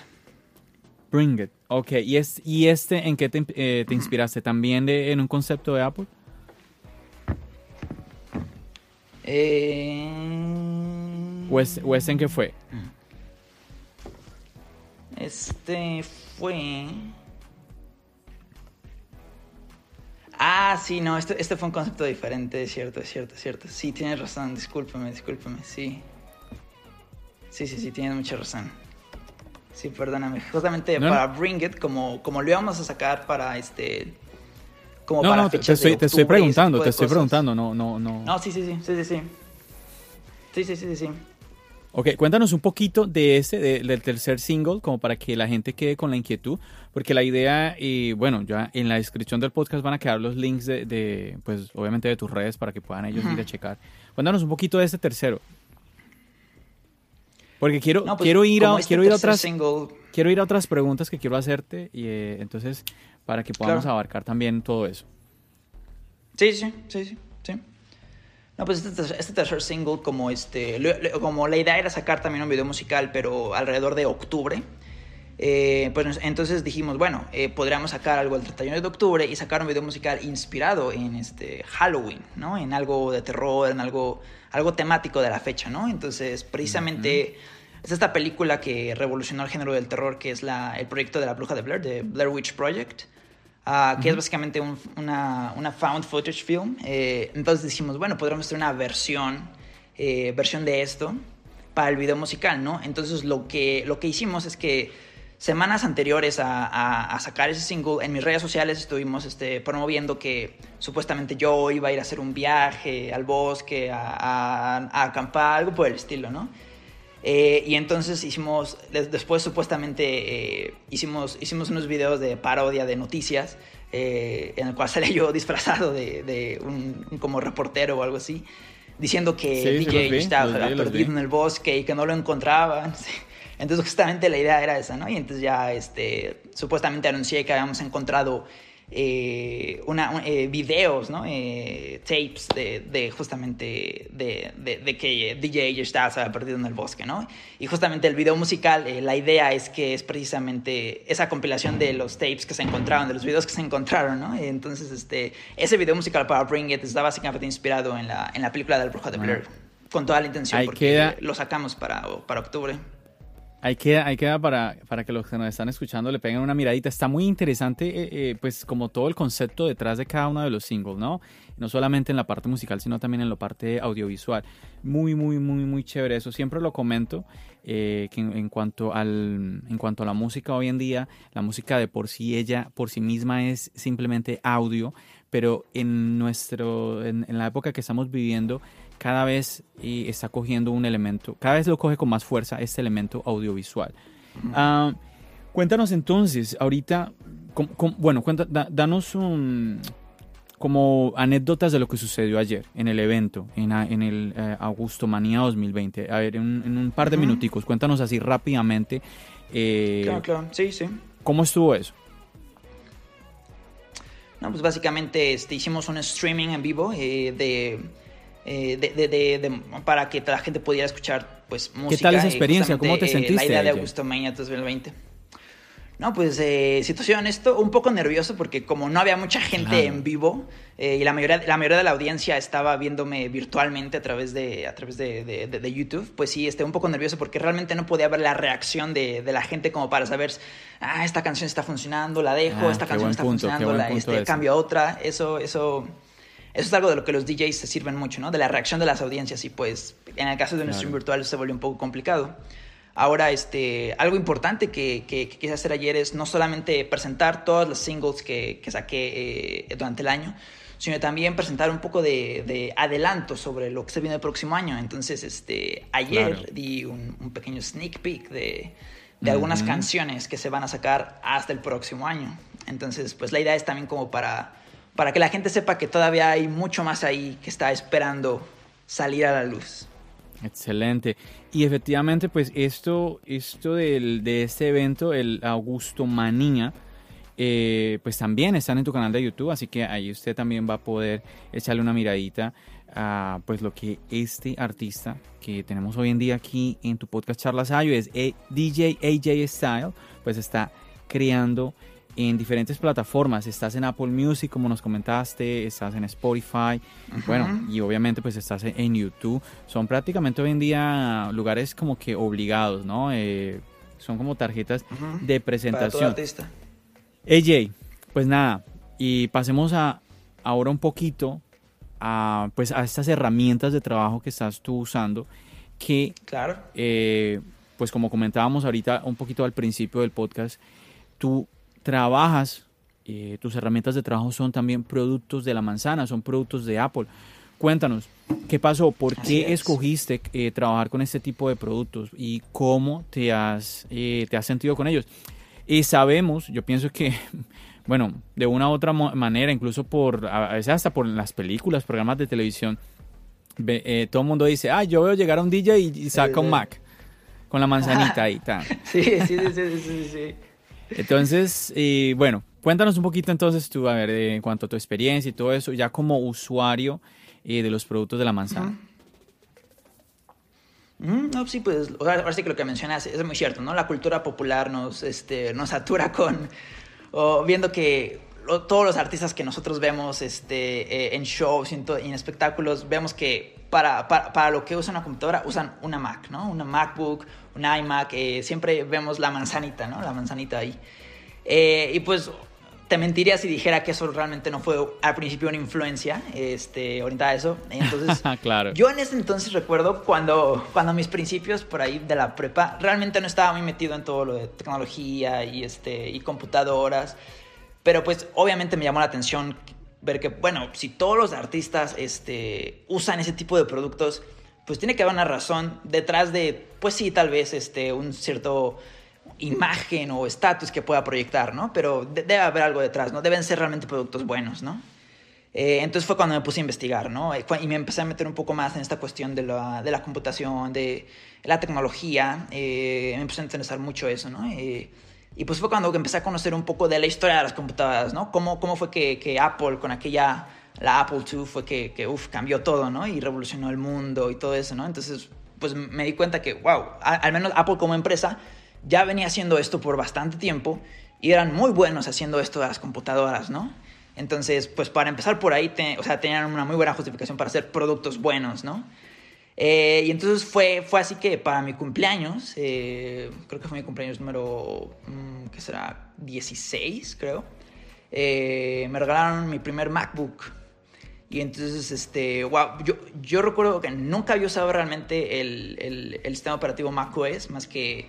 Bring It. Ok, ¿y, es, y este en qué te, eh, te inspiraste? ¿También de, en un concepto de Apple? Eh... ¿O, es, ¿O en qué fue? Este fue... Ah, sí, no, este, este fue un concepto diferente, es cierto, es cierto, es cierto. Sí, tienes razón, discúlpame, discúlpame, sí. Sí, sí, sí, tienes mucha razón. Sí, perdóname. Justamente para Bring It, como, como lo íbamos a sacar para este. Como no, para no, te, estoy, te estoy preguntando, te estoy preguntando, no, no, no. No, sí, sí, sí, sí, sí, sí. Sí, sí, sí, sí. Ok, cuéntanos un poquito de este, del tercer single, como para que la gente quede con la inquietud, porque la idea, y bueno, ya en la descripción del podcast van a quedar los links de, pues obviamente de tus redes para que puedan ellos ir a checar. Cuéntanos un poquito de este tercero. Porque quiero, pues, quiero ir a, este quiero ir a otras, quiero ir a otras preguntas que quiero hacerte y eh, entonces para que podamos abarcar también todo eso. Sí, sí, sí, sí. No, pues este, este, tercer single, como, este, como la idea era sacar también un video musical, pero alrededor de octubre, eh, pues entonces dijimos, bueno, eh, podríamos sacar algo el 31 de octubre y sacar un video musical inspirado en este Halloween, ¿no? En algo de terror, en algo, algo temático de la fecha, ¿no? Entonces, precisamente es esta película que revolucionó el género del terror, que es la, el proyecto de la bruja de Blair, de Blair Witch Project. Ah, que es básicamente una, una, found footage film. Eh, entonces dijimos, bueno, podríamos hacer una versión, eh, versión de esto para el video musical, ¿no? Entonces lo que, lo que hicimos es que semanas anteriores a, a, sacar ese single, en mis redes sociales estuvimos este, promoviendo que supuestamente yo iba a ir a hacer un viaje al bosque, a, a acampar, algo por el estilo, ¿no? Eh, y entonces hicimos, después supuestamente eh, hicimos, hicimos unos videos de parodia de noticias, eh, en el cual salía yo disfrazado de, de un, como reportero o algo así, diciendo que DJ estaba perdido en el bosque y que no lo encontraban. Entonces justamente la idea era esa, ¿no? Y entonces ya este, supuestamente anuncié que habíamos encontrado eh, una, eh, videos, ¿no? Eh, tapes de, de justamente de, de, que DJ está se había perdido en el bosque, ¿no? Y justamente el video musical, la idea es que es precisamente esa compilación de los tapes que se encontraron, de los videos que se encontraron, ¿no? Entonces, este, ese video musical para Bring It está básicamente inspirado en la, en la película del brujo de Blair, con toda la intención, porque lo sacamos para, para octubre. Ahí queda, ahí queda para, para que los que nos están escuchando le peguen una miradita. Está muy interesante, eh, eh, pues como todo el concepto detrás de cada uno de los singles, ¿no? No solamente en la parte musical, sino también en la parte audiovisual. Muy, muy, muy, muy chévere. Eso siempre lo comento, eh, que en, cuanto al, en cuanto a la música hoy en día, la música de por sí, ella por sí misma es simplemente audio, pero en, nuestro, en la época que estamos viviendo, cada vez está cogiendo un elemento, cada vez lo coge con más fuerza este elemento audiovisual. Ah, cuéntanos entonces, ahorita, bueno, cuenta, danos un, como anécdotas de lo que sucedió ayer en el evento, en, el eh, Augusto Manía 2020. A ver, en, un par de minuticos, cuéntanos así rápidamente. Eh, claro, claro, sí, sí. ¿Cómo estuvo eso? No, pues básicamente este, hicimos un streaming en vivo eh, de eh, de, de, para que la gente pudiera escuchar pues música. ¿Qué tal esa experiencia? ¿Cómo te sentiste? la idea de Augusto Maña 2020. No, pues eh, si te soy honesto, un poco nervioso porque como no había mucha gente en vivo eh, y la mayoría, la mayoría de la audiencia estaba viéndome virtualmente a través de, a través de, de, YouTube, pues sí, esté un poco nervioso porque realmente no podía ver la reacción de, la gente como para saber, ah, esta canción está funcionando, la dejo, ah, esta canción está funcionando, la, este, cambio a otra, eso, eso eso es algo de lo que los DJs se sirven mucho, ¿no? De la reacción de las audiencias y pues en el caso de un stream virtual se volvió un poco complicado. Ahora, este, algo importante que, que, quise hacer ayer es no solamente presentar todas las singles que, que saqué eh, durante el año, sino también presentar un poco de, de, adelanto sobre lo que se viene el próximo año. Entonces, este, ayer di un, pequeño sneak peek de, de algunas canciones que se van a sacar hasta el próximo año. Entonces, pues la idea es también como para para que la gente sepa que todavía hay mucho más ahí que está esperando salir a la luz. Excelente. Y efectivamente, pues esto, esto del, de este evento, el Augusto Manía, eh, pues también están en tu canal de YouTube, así que ahí usted también va a poder echarle una miradita a pues lo que este artista que tenemos hoy en día aquí en tu podcast Charlas Ayo es eh, DJ AJ Style, pues está creando en diferentes plataformas. Estás en Apple Music, como nos comentaste, estás en Spotify, bueno, y obviamente pues estás en YouTube. Son prácticamente hoy en día lugares como que obligados, ¿no? Eh, son como tarjetas de presentación. Para AJ, pues nada, y pasemos a ahora un poquito a, pues, a estas herramientas de trabajo que estás tú usando, que, claro. Eh, pues como comentábamos ahorita un poquito al principio del podcast, tú trabajas, eh, tus herramientas de trabajo son también productos de la manzana, son productos de Apple. Cuéntanos, ¿qué pasó? ¿Por qué escogiste eh, trabajar con este tipo de productos y cómo te has, te has sentido con ellos? Y sabemos, yo pienso que bueno, de una u otra manera, incluso por, a veces hasta por las películas, programas de televisión, eh, todo el mundo dice, ah, yo veo llegar a un DJ y, saca un Mac con la manzanita ahí. Sí, sí, sí, sí, sí, Entonces, bueno, cuéntanos un poquito entonces tú, a ver, en cuanto a tu experiencia y todo eso, ya como usuario eh, de los productos de la manzana. no, sí, pues, ahora sí que lo que mencionas es muy cierto, ¿no? La cultura popular nos, este, nos satura con, viendo que todos los artistas que nosotros vemos este, eh, en shows y en, espectáculos, vemos que para, para, para, lo que usan una computadora usan una Mac, ¿no? Una MacBook, un iMac, eh, siempre vemos la manzanita, ¿no? La manzanita ahí. Eh, y pues te mentiría si dijera que eso realmente no fue al principio una influencia este, orientada a eso. Entonces, claro. yo en ese entonces recuerdo cuando, cuando mis principios por ahí de la prepa, realmente no estaba muy metido en todo lo de tecnología y, este, y computadoras. Pero pues obviamente me llamó la atención ver que, bueno, si todos los artistas este, usan ese tipo de productos, pues tiene que haber una razón detrás de, pues sí, tal vez este, un cierto imagen o estatus que pueda proyectar, ¿no? Pero debe haber algo detrás, ¿no? Deben ser realmente productos buenos, ¿no? Eh, entonces fue cuando me puse a investigar, ¿no? Eh, y me empecé a meter un poco más en esta cuestión de la, de la computación, de la tecnología. Eh, me empecé a interesar mucho eso, ¿no? y pues fue cuando empecé a conocer un poco de la historia de las computadoras, ¿no? Cómo, cómo fue que, que Apple, con aquella, la Apple II, fue que, que cambió todo, ¿no? Y revolucionó el mundo y todo eso, ¿no? Entonces, pues me di cuenta que, wow, al menos Apple como empresa ya venía haciendo esto por bastante tiempo y eran muy buenos haciendo esto de las computadoras, ¿no? Entonces, pues para empezar por ahí, o sea, tenían una muy buena justificación para hacer productos buenos, ¿no? Eh, y entonces fue, fue así que para mi cumpleaños, eh, creo que fue mi cumpleaños número, mm, ¿qué será? 16, creo. Eh, me regalaron mi primer MacBook. Y entonces, este, wow, yo, yo recuerdo que nunca había usado realmente el, el, sistema operativo macOS, más que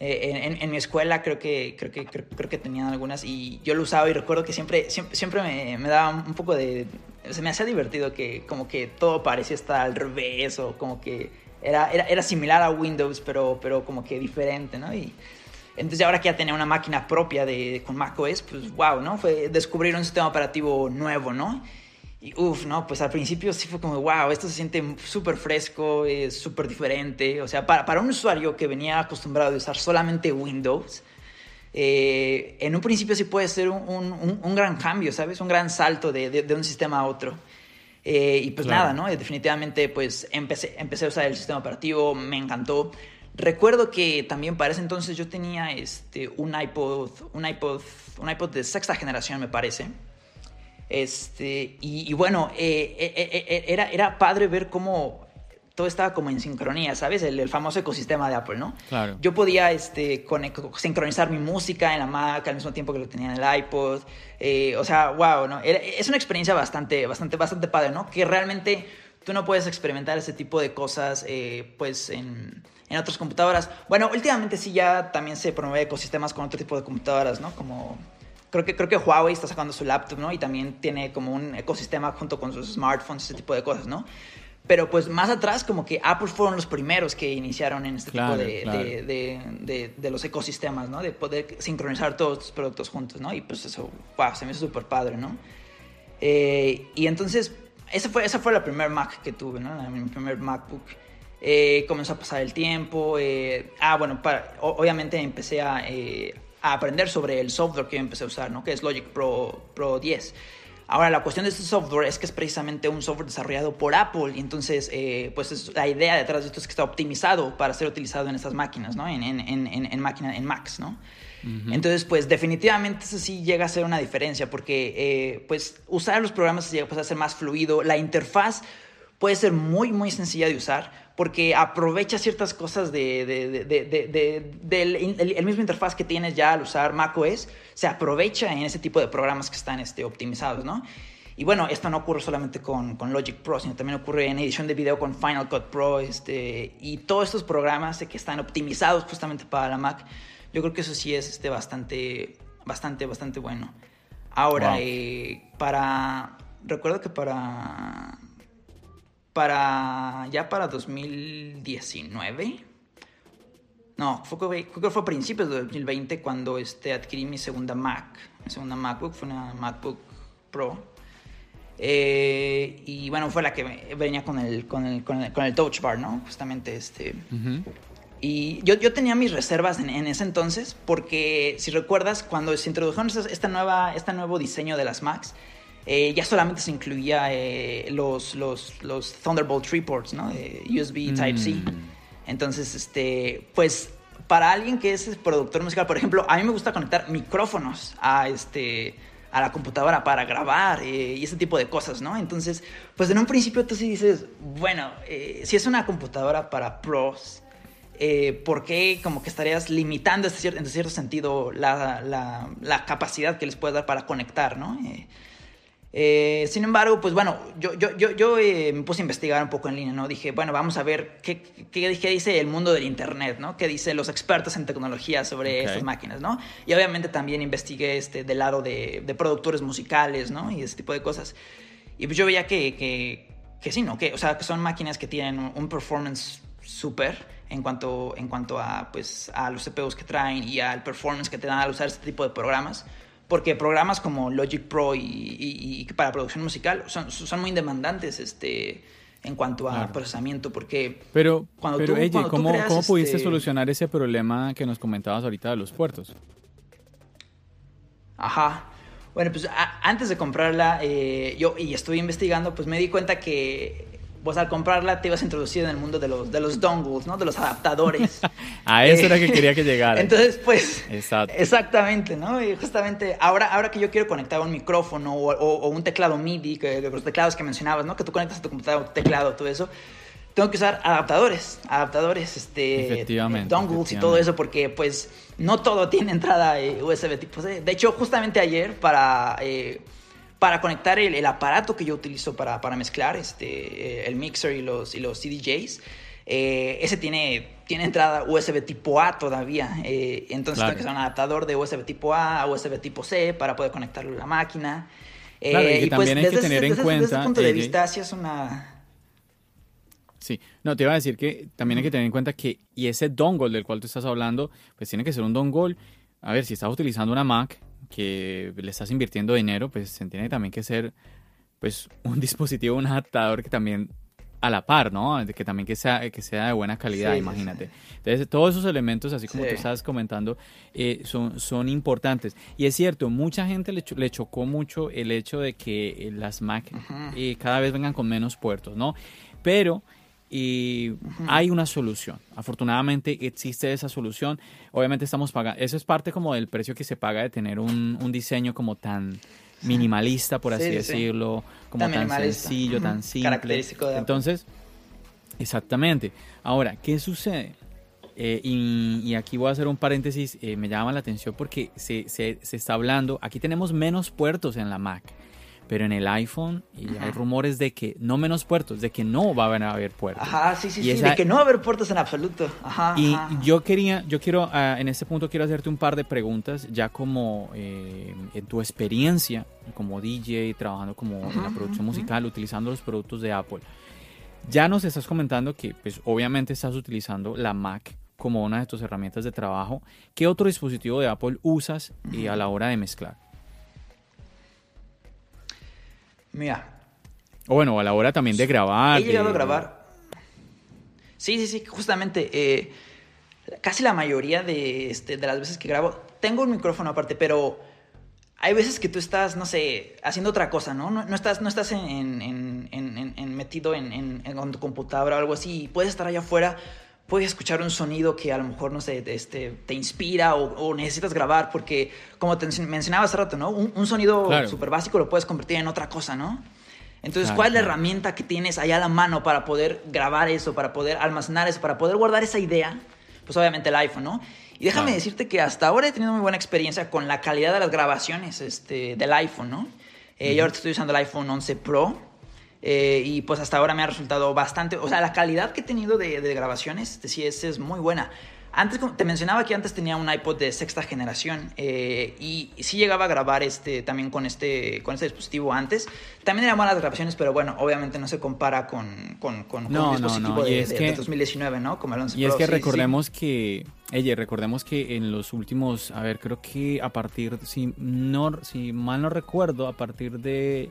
eh, en, mi escuela creo que, creo, que, creo, que tenían algunas y yo lo usaba y recuerdo que siempre, siempre, siempre me, daba un poco de... Se me hacía divertido que como que todo parecía estar al revés o como que era, era, era similar a Windows pero, pero como que diferente, ¿no? Y entonces ahora que ya tenía una máquina propia de, con macOS, pues wow, ¿no? Fue descubrir un sistema operativo nuevo, ¿no? Y uff, no, pues al principio sí fue como, wow, esto se siente súper fresco, es súper diferente. O sea, para, para, un usuario que venía acostumbrado a usar solamente Windows, eh, en un principio sí puede ser un, un, un, gran cambio, ¿sabes? Un gran salto de, de, un sistema a otro. Eh, y pues nada, ¿no? Definitivamente pues empecé, empecé a usar el sistema operativo, me encantó. Recuerdo que también para ese entonces yo tenía este, un iPod, un iPod, un iPod de sexta generación, me parece. Este, y, bueno, eh, eh, eh, era, era padre ver cómo todo estaba como en sincronía, ¿sabes? El, famoso ecosistema de Apple, ¿no? Claro. Yo podía este, sincronizar mi música en la Mac al mismo tiempo que lo tenía en el iPod. o sea, wow, ¿no? es una experiencia bastante, bastante, bastante padre, ¿no? Que realmente tú no puedes experimentar ese tipo de cosas, pues, en, en otras computadoras. Bueno, últimamente sí ya también se promueve ecosistemas con otro tipo de computadoras, ¿no? Como creo que, creo que Huawei está sacando su laptop, ¿no? Y también tiene como un ecosistema junto con sus smartphones, ese tipo de cosas, ¿no? Pero pues más atrás como que Apple fueron los primeros que iniciaron en este tipo de, de, de, de, los ecosistemas, ¿no? De poder sincronizar todos tus productos juntos, ¿no? Y pues eso, wow, se me hizo súper padre, ¿no? Eh, y entonces, esa fue, esa fue la primera Mac que tuve, ¿no? Mi primer MacBook. Eh, comenzó a pasar el tiempo. Eh, ah, bueno, para, obviamente empecé a, a aprender sobre el software que yo empecé a usar, ¿no? que es Logic Pro, Pro 10. Ahora, la cuestión de este software es que es precisamente un software desarrollado por Apple y entonces, eh, pues es, la idea detrás de esto es que está optimizado para ser utilizado en estas máquinas, ¿no? En, en, en, en máquinas, en Macs, ¿no? Entonces, pues definitivamente eso sí llega a ser una diferencia porque, eh, pues, usar los programas llega a ser más fluido, la interfaz puede ser muy, muy sencilla de usar porque aprovecha ciertas cosas de, del el, mismo interfaz que tienes ya al usar macOS, se aprovecha en ese tipo de programas que están este, optimizados, ¿no? Y bueno, esto no ocurre solamente con, con, Logic Pro, sino también ocurre en edición de video con Final Cut Pro este, y todos estos programas que están optimizados justamente para la Mac. Yo creo que eso sí es este, bastante, bastante, bastante bueno. Ahora, eh, para... Recuerdo que para... Para... Ya para 2019... No, fue, creo que fue a principios de 2020 cuando este, adquirí mi segunda Mac. Mi segunda MacBook fue una MacBook Pro. Eh, y bueno, fue la que venía con el, con el, con el, Touch Bar, ¿no? Justamente este. Y yo, yo, tenía mis reservas en, ese entonces, porque si recuerdas, cuando se introdujeron esta nueva, este nuevo diseño de las Macs, eh, ya solamente se incluía eh, los, los, los, Thunderbolt 3 ports, ¿no? USB Type-C. Mm. Entonces, este, pues para alguien que es productor musical, por ejemplo, a mí me gusta conectar micrófonos a este a la computadora para grabar eh, y ese tipo de cosas, ¿no? Entonces, pues en un principio tú sí dices, bueno, eh, si es una computadora para pros, eh, ¿por qué como que estarías limitando en cierto sentido la, la, la, capacidad que les puedes dar para conectar, ¿no? Eh, sin embargo, pues bueno, yo, yo, yo, yo eh, me puse a investigar un poco en línea, ¿no? Dije, bueno, vamos a ver qué, qué, dice el mundo del Internet, ¿no? ¿Qué dicen los expertos en tecnología sobre estas máquinas, ¿no? Y obviamente también investigué este, del lado de, de, productores musicales, ¿no? Y ese tipo de cosas. Y pues yo veía que, que, que sí, ¿no? Que, o sea, que son máquinas que tienen un performance súper en cuanto, en cuanto a, pues, a los CPUs que traen y al performance que te dan al usar este tipo de programas porque programas como Logic Pro y, para producción musical son, son, muy demandantes este, en cuanto a procesamiento, porque pero, cuando pero tú, ¿cómo, ¿cómo pudiste este solucionar ese problema que nos comentabas ahorita de los puertos? Ajá. Bueno, pues antes de comprarla, eh, yo y estuve investigando, pues me di cuenta que pues al comprarla te ibas a introducir en el mundo de los, de los dongles, ¿no? De los adaptadores. a eso era que quería que llegara. Entonces, pues... Exacto. Exactamente, ¿no? Y justamente ahora, ahora que yo quiero conectar un micrófono o, un teclado MIDI, que, los teclados que mencionabas, ¿no? Que tú conectas a tu computadora, tu teclado, todo eso. Tengo que usar adaptadores, adaptadores, este... Dongles y todo eso, porque pues no todo tiene entrada eh, USB tipo C. De hecho, justamente ayer para... Eh, para conectar el, aparato que yo utilizo para, para mezclar, este, eh, el mixer y los, y los CDJs, eh, ese tiene, tiene entrada USB tipo A todavía. Eh, entonces tengo que usar un adaptador de USB tipo A a USB tipo C para poder conectarlo a la máquina. Claro, y, pues, también hay que tener en cuenta. Desde ese punto de vista, sí es una. Sí, no, te iba a decir que también hay que tener en cuenta que, y ese dongle del cual tú estás hablando, pues tiene que ser un dongle. A ver, si estás utilizando una Mac, que le estás invirtiendo dinero, pues se tiene también que ser pues un dispositivo, un adaptador que también a la par, ¿no? Que también que sea, que sea de buena calidad, imagínate. Entonces, todos esos elementos, así como tú estabas comentando, eh, son, son importantes. Y es cierto, mucha gente le, le chocó mucho el hecho de que las Mac eh, cada vez vengan con menos puertos, ¿no? Pero y hay una solución. Afortunadamente existe esa solución. Obviamente estamos pagando, eso es parte como del precio que se paga de tener un, un diseño como tan minimalista, por así decirlo, como tan, sencillo, tan simple. Característico de Entonces, exactamente. Ahora, ¿qué sucede? Eh, y, aquí voy a hacer un paréntesis, eh, me llama la atención porque se, se, se está hablando, aquí tenemos menos puertos en la Mac pero en el iPhone y hay rumores de que no menos puertos, de que no va a haber puertos. Ajá, sí, sí, sí, de que no va a haber puertos en absoluto. Ajá, y yo quería, yo quiero, ah, en este punto quiero hacerte un par de preguntas, ya como eh, en tu experiencia como DJ, trabajando como en la producción musical, utilizando los productos de Apple. Ya nos estás comentando que, pues, obviamente estás utilizando la Mac como una de tus herramientas de trabajo. ¿Qué otro dispositivo de Apple usas eh, a la hora de mezclar? Mira. O bueno, a la hora también de grabar. He llegado a grabar. Sí, sí, sí, justamente. Eh, casi la mayoría de, este, de las veces que grabo, tengo un micrófono aparte, pero hay veces que tú estás, no sé, haciendo otra cosa, ¿no? No, estás, no estás en, en, en, metido en, tu computadora o algo así. Puedes estar allá afuera, puedes escuchar un sonido que a lo mejor, no sé, este, te inspira o, necesitas grabar, porque como te mencionaba hace rato, ¿no? Un, sonido súper básico lo puedes convertir en otra cosa, ¿no? Entonces, ¿cuál es la herramienta que tienes allá a la mano para poder grabar eso, para poder almacenar eso, para poder guardar esa idea? Pues obviamente el iPhone, ¿no? Y déjame decirte que hasta ahora he tenido muy buena experiencia con la calidad de las grabaciones este, del iPhone, ¿no? Eh, Yo ahorita estoy usando el iPhone 11 Pro. Eh, y pues hasta ahora me ha resultado bastante. O sea, la calidad que he tenido de, de grabaciones, sí, es, es muy buena. Antes, te mencionaba que antes tenía un iPod de sexta generación eh, y, sí llegaba a grabar este, también con este, con este dispositivo antes. También eran buenas grabaciones, pero bueno, obviamente no se compara con, con, con, con No, un no, dispositivo no, de, es de- que- de 2019, ¿no? Como el 11 Y es Pro, que sí, sí. recordemos que, ella, recordemos que en los últimos, a ver, creo que a partir, si, no, si mal no recuerdo, a partir de,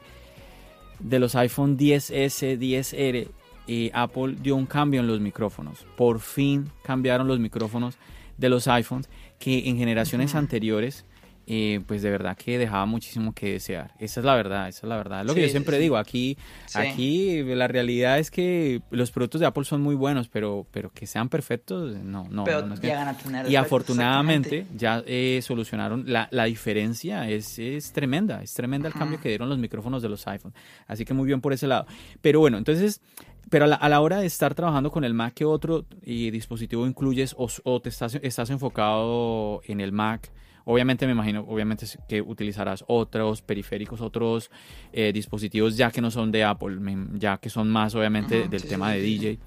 de los iPhone 10S, 10R, eh, Apple dio un cambio en los micrófonos. Por fin cambiaron los micrófonos de los iPhones que en generaciones anteriores, eh, pues de verdad que dejaba muchísimo que desear. Esa es la verdad, esa es la verdad. Lo que yo siempre sí. digo, aquí, Sí. aquí la realidad es que los productos de Apple son muy buenos, pero, pero que sean perfectos, no, no. Pero no es que- llegan a tener y afortunadamente ya eh, solucionaron la, la diferencia es, es tremenda es tremenda el cambio que dieron los micrófonos de los iPhone así que muy bien por ese lado pero bueno entonces pero a la, a la hora de estar trabajando con el Mac qué otro eh, dispositivo incluyes o, o te estás, estás enfocado en el Mac Obviamente me imagino, obviamente que utilizarás otros periféricos, otros eh, dispositivos ya que no son de Apple, ya que son más obviamente Ujú, del sí, tema sí, de sí, DJ.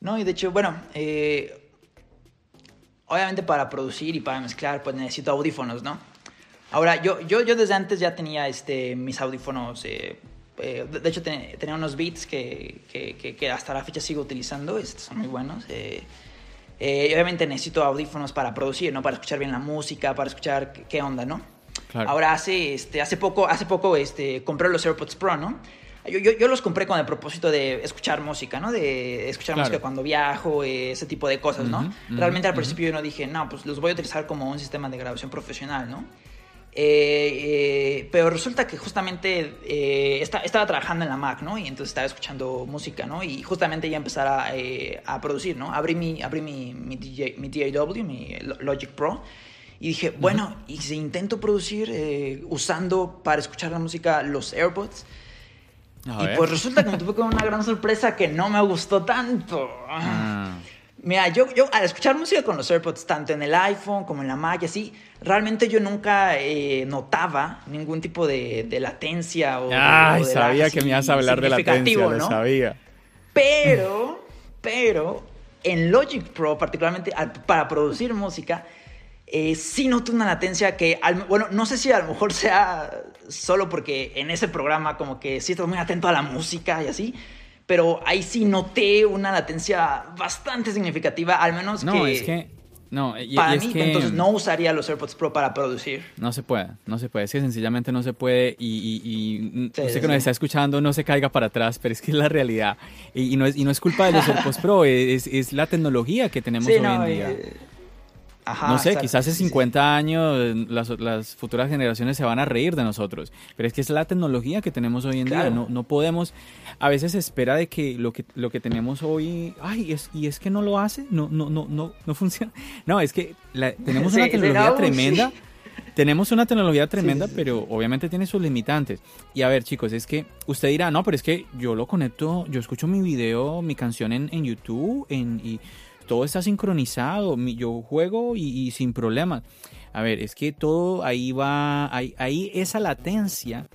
No, y de hecho, bueno, eh, obviamente para producir y para mezclar, pues necesito audífonos, ¿no? Ahora, yo, yo, yo desde antes ya tenía este, mis audífonos, eh, eh, de de hecho ten- tenía unos Beats que, que, que- que hasta la fecha sigo utilizando, estos son muy buenos. eh, eh, y obviamente necesito audífonos para producir, ¿no? Para escuchar bien la música, para escuchar qué, onda, ¿no? Claro. Ahora hace, este, hace poco, hace poco este, compré los AirPods Pro, ¿no? Yo, yo, yo los compré con el propósito de escuchar música, ¿no? De escuchar Claro. música cuando viajo, ese tipo de cosas, ¿no? Realmente al principio yo no dije, no, pues los voy a utilizar como un sistema de grabación profesional, ¿no? Eh, eh, pero resulta que justamente eh, esta- estaba trabajando en la Mac, ¿no? Y entonces estaba escuchando música, ¿no? Y justamente ya empezar a, eh, a producir, ¿no? Abrí mi, abrí mi, mi, DJ, mi DAW, mi Lo- Logic Pro. Y dije, bueno, ¿y si intento producir eh, usando para escuchar la música los AirPods? A y ver. pues resulta que me tuve con una gran sorpresa que no me gustó tanto. Ah. Mira, yo, yo al escuchar música con los AirPods, tanto en el iPhone como en la Mac y así, realmente yo nunca eh, notaba ningún tipo de, de latencia o Ay, o de sabía que me ibas a hablar de latencia, lo ¿no? sabía. Pero, pero, en Logic Pro, particularmente al- para producir música, eh, sí noto una latencia que, al- bueno, no sé si a lo mejor sea solo porque en ese programa como que sí estoy muy atento a la música y así, pero ahí sí noté una latencia bastante significativa, al menos No, que, es que. No, y, y para es mí, que entonces no usaría los AirPods Pro para producir. No se puede, no se puede. Es que sencillamente no se puede. Y, y- y Sí, usted sí, que nos está escuchando no se caiga para atrás, pero es que es la realidad. Y, y no, es, y no es culpa de los AirPods Pro, es, es la tecnología que tenemos Sí, hoy no, en día. eh, ajá, no sé, exacto, quizás hace sí, sí. 50 años las, las futuras generaciones se van a reír de nosotros, pero es que es la tecnología que tenemos hoy en día. Claro. No, no podemos, a veces se espera de que lo que, lo que tenemos hoy, ay, es, y es que no lo hace, no, no, no, no, no funciona. No, es que la- tenemos Sí, una tecnología no, sí. tremenda. Tenemos una tecnología tremenda, pero obviamente tiene sus limitantes. Y a ver, chicos, es que usted dirá, no, pero es que yo lo conecto, yo escucho mi video, mi canción en, en YouTube, en, y todo está sincronizado, yo juego y, y sin problemas. A ver, es que todo ahí va, ahí, ahí esa latencia,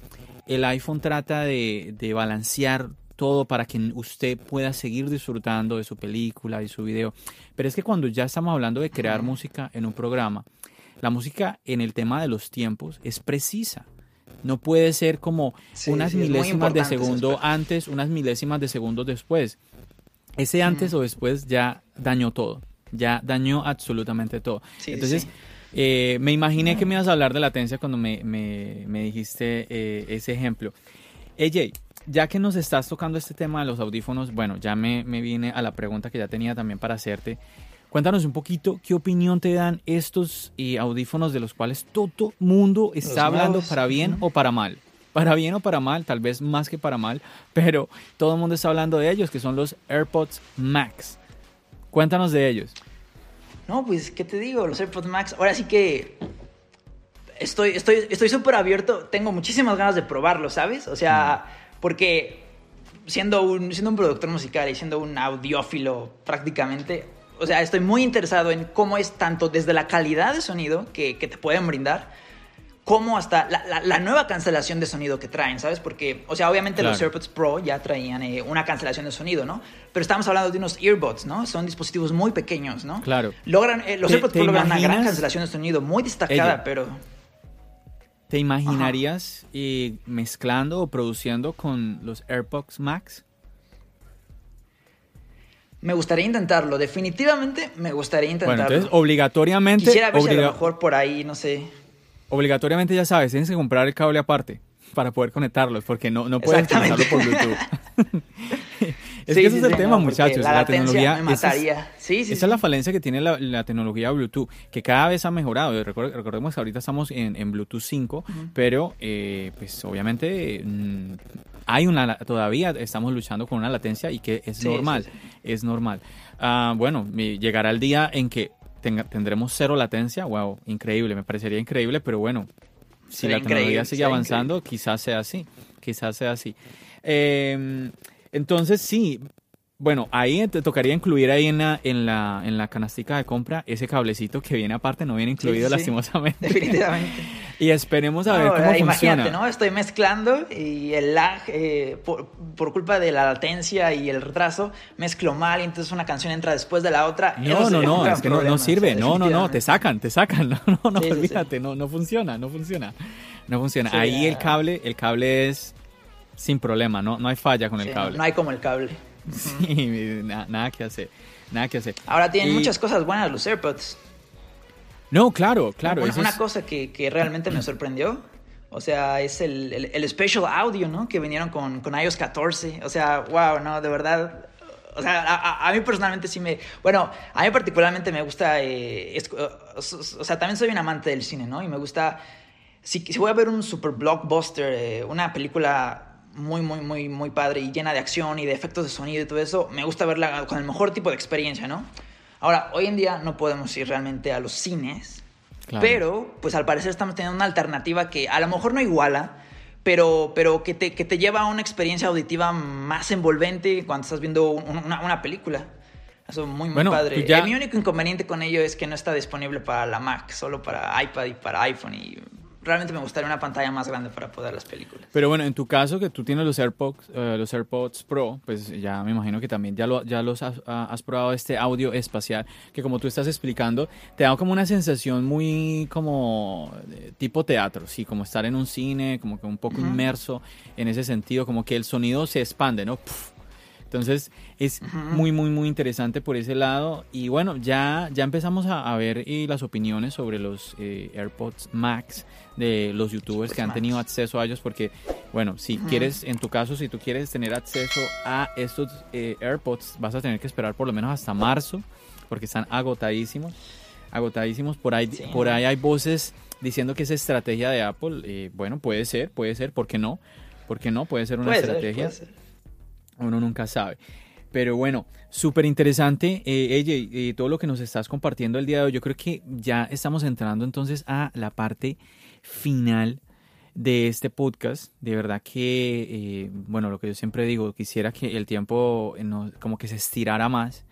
el iPhone trata de, de balancear todo para que usted pueda seguir disfrutando de su película y su video. Pero es que cuando ya estamos hablando de crear música en un programa, la música en el tema de los tiempos es precisa. No puede ser como Sí, unas sí, milésimas de segundo antes, unas milésimas de segundo después. Ese antes o después ya dañó todo. Ya dañó absolutamente todo. Sí, Entonces, sí. eh, me imaginé que me ibas a hablar de latencia cuando me, me- me dijiste eh, ese ejemplo. AJ, ya que nos estás tocando este tema de los audífonos, bueno, ya me, me viene a la pregunta que ya tenía también para hacerte. Cuéntanos un poquito qué opinión te dan estos eh, audífonos de los cuales todo mundo está Los hablando nuevos, para bien o para mal. Para bien o para mal, tal vez más que para mal, pero todo el mundo está hablando de ellos, que son los AirPods Max. Cuéntanos de ellos. No, pues, ¿qué te digo? Los AirPods Max, ahora sí que estoy estoy estoy súper abierto, tengo muchísimas ganas de probarlo, ¿sabes? O sea, porque siendo un, siendo un productor musical y siendo un audiófilo prácticamente, o sea, estoy muy interesado en cómo es tanto desde la calidad de sonido que, que te pueden brindar, como hasta la, nueva cancelación de sonido que traen, ¿sabes? Porque, o sea, obviamente los AirPods Pro ya traían eh, una cancelación de sonido, ¿no? Pero estamos hablando de unos earbuds, ¿no? Son dispositivos muy pequeños, ¿no? Claro. Logran, eh, los AirPods Pro logran una gran cancelación de sonido, muy destacada, pero... ¿Te imaginarías eh, mezclando o produciendo con los AirPods Max? Me gustaría intentarlo, definitivamente me gustaría intentarlo. Bueno, entonces obligatoriamente... Quisiera ver si a lo mejor por ahí, no sé obligatoriamente ya sabes, tienes que comprar el cable aparte para poder conectarlos, porque no, no puedes utilizarlo por Bluetooth. es que ese es el tema, muchachos. La, tecnología. Esa es, esa es la falencia que tiene la, tecnología Bluetooth, que cada vez ha mejorado. Recordemos que ahorita estamos en, Bluetooth 5, pero eh, pues obviamente mm, hay una todavía estamos luchando con una latencia y que es normal, es normal. Ah, bueno, llegará el día en que tendremos cero latencia, wow, increíble, me parecería increíble, pero bueno, si la tecnología sigue avanzando, quizás sea así, quizás sea así. Em, entonces, sí, bueno, ahí te tocaría incluir ahí en la, en la, en la canastica de compra ese cablecito que viene aparte, no viene incluido lastimosamente. Definitivamente. y esperemos a ver cómo imagínate, funciona. ¿no? Estoy mezclando y el lag, eh, por, culpa de la latencia y el retraso, mezclo mal y entonces una canción entra después de la otra. No, no, no, es que no, sirve. no, no, no, te sacan, te sacan. No, no, no, olvídate, no, no funciona, no funciona. No funciona. ahí el cable, el cable es sin problema, no, no hay falla con el cable. No hay como el cable. Sí, nada que hacer. Nada que hacer. Ahora tienen muchas cosas buenas los AirPods. No, claro, claro. Una, una cosa que, que, realmente me sorprendió, o sea, es el, el, special audio, ¿no? Que vinieron con, con, iOS 14. O sea, wow, no, de verdad. O sea, a, mí personalmente sí me... Bueno, a mí particularmente me gusta... Eh, o, sea, también soy un amante del cine, ¿no? Y me gusta... Si, si voy a ver un super blockbuster, eh, una película muy, muy, muy, muy padre y llena de acción y de efectos de sonido y todo eso, me gusta verla con el mejor tipo de experiencia, ¿no? Ahora, hoy en día no podemos ir realmente a los cines, pero pues al parecer estamos teniendo una alternativa que a lo mejor no iguala, pero, pero que, te, que te lleva a una experiencia auditiva más envolvente cuando estás viendo una, una película. Eso es muy, muy padre. Pues mi único inconveniente con ello es que no está disponible para la Mac, solo para iPad y para iPhone. Y realmente me gustaría una pantalla más grande para poder las películas. Pero bueno, en tu caso que tú tienes los AirPods, eh, los AirPods Pro, pues ya me imagino que también ya, lo, ya los has, probado este audio espacial, que como tú estás explicando, te da como una sensación muy como tipo teatro, sí, como estar en un cine, como que un poco inmerso en ese sentido, como que el sonido se expande, ¿no? Entonces es muy, muy, muy interesante por ese lado. Y bueno, ya, ya empezamos a, ver eh, las opiniones sobre los eh, AirPods Max de los youtubers que han tenido acceso a ellos. Porque, bueno, si quieres, en tu caso, si tú quieres tener acceso a estos eh, AirPods, vas a tener que esperar por lo menos hasta marzo, porque están agotadísimos. Agotadísimos. Por ahí, por ahí hay voces diciendo que es estrategia de Apple. bueno, puede ser, puede ser, ¿por qué no? ¿Por qué no? Puede ser una estrategia uno nunca sabe. Pero bueno, súper interesante, eh, y todo lo que nos estás compartiendo el día de hoy. Yo creo que ya estamos entrando entonces a la parte final de este podcast. De verdad que, eh, bueno, lo que yo siempre digo, quisiera que el tiempo eh, como que se estirara más,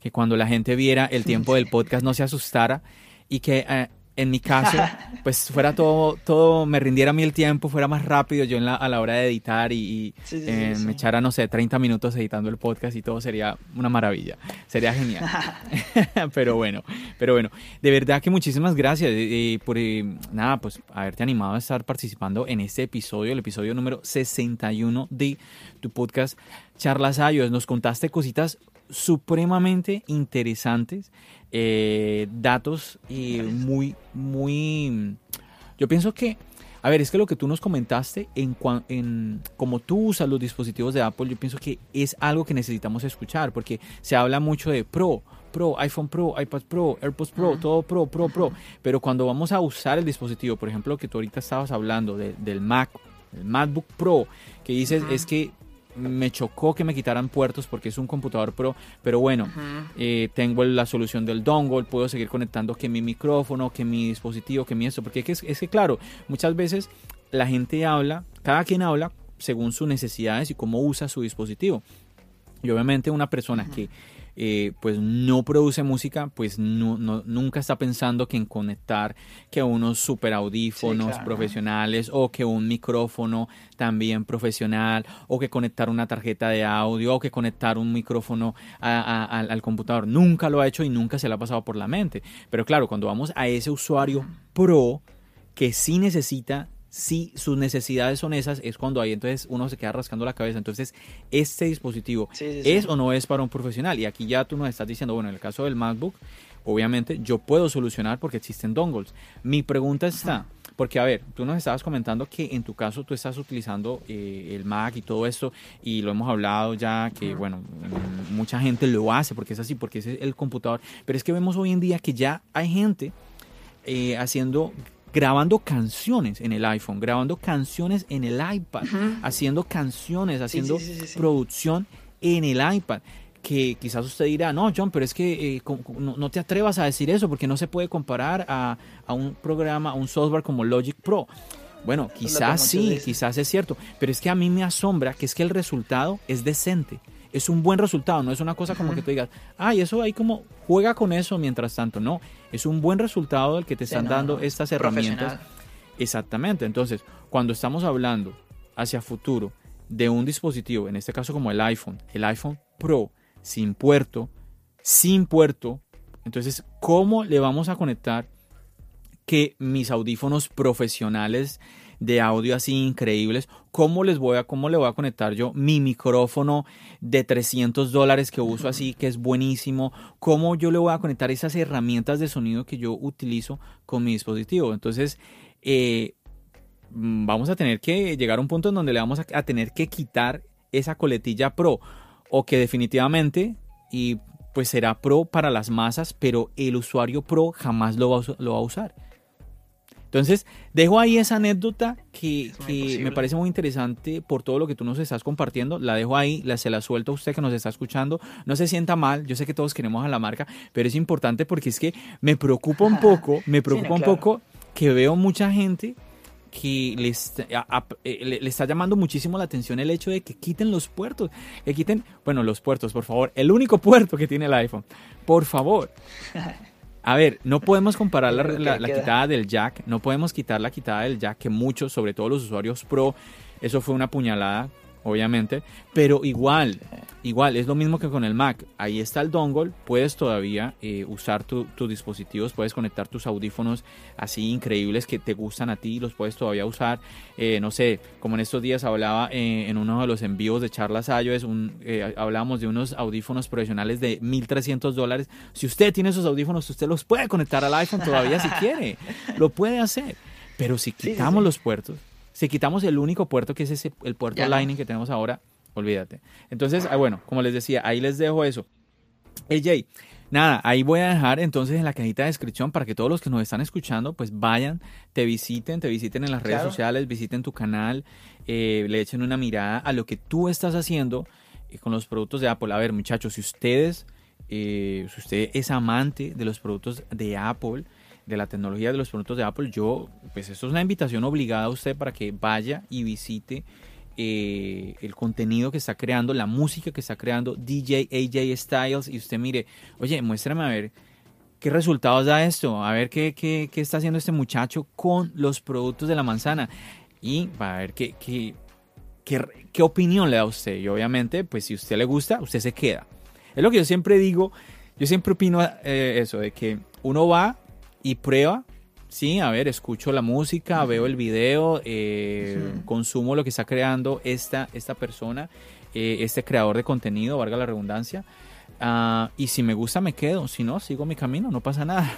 que cuando la gente viera el tiempo del podcast no se asustara y que eh, en mi caso, pues fuera todo, todo, me rindiera a mí el tiempo, fuera más rápido yo en la, a la hora de editar y, eh, me echara, no sé, 30 minutos editando el podcast y todo sería una maravilla, sería genial. pero bueno, pero bueno, de verdad que muchísimas gracias eh, eh, por, nada, pues haberte animado a estar participando en este episodio, el episodio número 61 de tu podcast Charlas Ayos. Nos contaste cositas supremamente interesantes eh, datos y muy, muy... Yo pienso que, a ver, es que lo que tú nos comentaste en, en como tú usas los dispositivos de Apple, yo pienso que es algo que necesitamos escuchar, porque se habla mucho de Pro, Pro, iPhone Pro, iPad Pro, AirPods Pro, todo Pro, Pro, Pro. Pero cuando vamos a usar el dispositivo, por ejemplo, que tú ahorita estabas hablando del Mac, el MacBook Pro, que dices es que me chocó que me quitaran puertos porque es un computador pro, pero bueno, eh, tengo la solución del dongle, puedo seguir conectando que mi micrófono, que mi dispositivo, que mi esto, porque es, es que claro, muchas veces la gente habla, cada quien habla según sus necesidades y cómo usa su dispositivo. Y obviamente una persona que eh, pues no produce música, pues no, nunca está pensando que en conectar que unos super audífonos profesionales o que un micrófono también profesional o que conectar una tarjeta de audio o que conectar un micrófono al computador. Nunca lo ha hecho y nunca se le ha pasado por la mente. Pero claro, cuando vamos a ese usuario pro que sí necesita si sus necesidades son esas, es cuando ahí entonces uno se queda rascando la cabeza. Entonces, este dispositivo es o no es para un profesional. Y aquí ya tú nos estás diciendo, bueno, en el caso del MacBook, obviamente yo puedo solucionar porque existen dongles. Mi pregunta está, porque a ver, tú nos estabas comentando que en tu caso tú estás utilizando eh, el Mac y todo esto, y lo hemos hablado ya, que bueno, mm, mucha gente lo hace porque es así, porque es el computador. Pero es que vemos hoy en día que ya hay gente eh, haciendo grabando canciones en el iPhone, grabando canciones en el iPad, haciendo canciones, haciendo producción en el iPad. Que quizás usted dirá, no, John, pero es que eh, no, te atrevas a decir eso porque no se puede comparar a, a un programa, a un software como Logic Pro. Bueno, quizás sí, quizás es cierto, pero es que a mí me asombra que es que el resultado es decente es un buen resultado, no es una cosa como que tú digas, ay, eso ahí como juega con eso mientras tanto, no, es un buen resultado el que te están dando estas herramientas. Exactamente, entonces, cuando estamos hablando hacia futuro de un dispositivo, en este caso como el iPhone, el iPhone Pro, sin puerto, sin puerto, entonces, ¿cómo le vamos a conectar que mis audífonos profesionales de audio así increíbles. ¿Cómo les voy a, cómo le voy a conectar yo mi micrófono de 300 dólares que uso así, que es buenísimo? ¿Cómo yo le voy a conectar esas herramientas de sonido que yo utilizo con mi dispositivo? Entonces, eh, mm, vamos a tener que llegar a un punto en donde le vamos a, tener que quitar esa coletilla pro o que definitivamente y pues será pro para las masas, pero el usuario pro jamás lo va, lo va a usar. Entonces, dejo ahí esa anécdota que, me parece muy interesante por todo lo que tú nos estás compartiendo. La dejo ahí, la, se la suelto a usted que nos está escuchando. No se sienta mal, yo sé que todos queremos a la marca, pero es importante porque es que me preocupa un poco, me preocupa un poco que veo mucha gente que eh, le, está llamando muchísimo la atención el hecho de que quiten los puertos, que quiten, bueno, los puertos, por favor, el único puerto que tiene el iPhone, por favor. A ver, no podemos comparar la, la, quitada del jack, no podemos quitar la quitada del jack, que muchos, sobre todo los usuarios pro, eso fue una puñalada obviamente, pero igual, igual, es lo mismo que con el Mac. Ahí está el dongle, puedes todavía eh, usar tus dispositivos, puedes conectar tus audífonos así increíbles que te gustan a ti, los puedes todavía usar. Eh, no sé, como en estos días hablaba eh, en uno de los envíos de charlas iOS, un, hablábamos de unos audífonos profesionales de 1300 dólares. Si usted tiene esos audífonos, usted los puede conectar al iPhone todavía si quiere, lo puede hacer. Pero si quitamos los puertos, si quitamos el único puerto que es ese, el puerto Lightning que tenemos ahora, olvídate. Entonces, ah, bueno, como les decía, ahí les dejo eso. AJ, nada, ahí voy a dejar entonces en la cajita de descripción para que todos los que nos están escuchando, pues vayan, te visiten, te visiten en las redes sociales, visiten tu canal, eh, le echen una mirada a lo que tú estás haciendo eh, con los productos de Apple. A ver, muchachos, si ustedes, eh, si usted es amante de los productos de Apple, de la tecnología de los productos de Apple, yo, pues esto es una invitación obligada a usted para que vaya y visite eh, el contenido que está creando, la música que está creando DJ AJ Styles y usted mire, oye, muéstrame a ver qué resultados da esto, a ver qué, qué, qué está haciendo este muchacho con los productos de la manzana y va ver qué, qué, qué, opinión le da a usted. Y obviamente, pues si a usted le gusta, usted se queda. Es lo que yo siempre digo, yo siempre opino eh, eso, de que uno va y prueba. Sí, a ver, escucho la música, veo el video, eh, consumo lo que está creando esta, esta persona, eh, este creador de contenido, valga la redundancia. Ah, y si me gusta me quedo, si no, sigo mi camino, no pasa nada.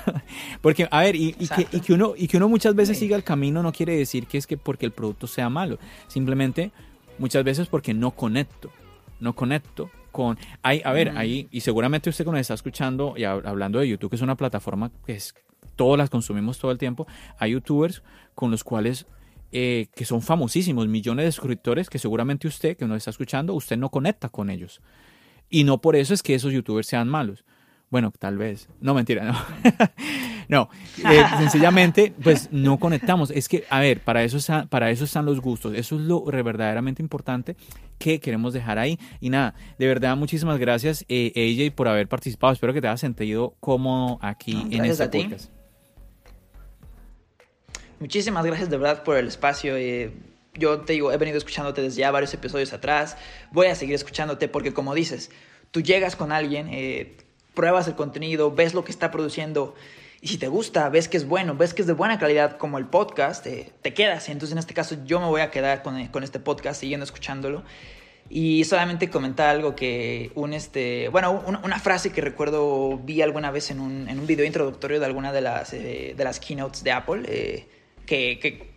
porque, a ver, y, que, y, que, uno, y que uno muchas veces siga el camino no quiere decir que es que porque el producto sea malo, simplemente muchas veces porque no conecto, no conecto con... Hay, a ver, ahí, y seguramente usted cuando está escuchando y hablando de YouTube, que es una plataforma que es todas las consumimos todo el tiempo, hay youtubers con los cuales eh, que son famosísimos, millones de suscriptores que seguramente usted que nos está escuchando, usted no conecta con ellos. Y no por eso es que esos youtubers sean malos. Bueno, tal vez. No, mentira, no. no, eh, sencillamente, pues no conectamos. Es que, a ver, para eso, para eso están los gustos. Eso es lo verdaderamente importante qué queremos dejar ahí. Y nada, de verdad, muchísimas gracias, eh, AJ, por haber participado. Espero que te hayas sentido cómodo aquí en este podcast. Muchísimas gracias de verdad por el espacio. Eh, yo te digo, he venido escuchándote desde ya varios episodios atrás. Voy a seguir escuchándote porque, como dices, tú llegas con alguien, eh, pruebas el contenido, ves lo que está produciendo y si te gusta, ves que es bueno, ves que es de buena calidad como el podcast, eh, te quedas. Entonces en este caso yo me voy a quedar con, con, este podcast siguiendo escuchándolo. Y solamente comentar algo que un este, bueno, una, frase que recuerdo vi alguna vez en un, en un video introductorio de alguna de las, eh, de las keynotes de Apple, eh, que, que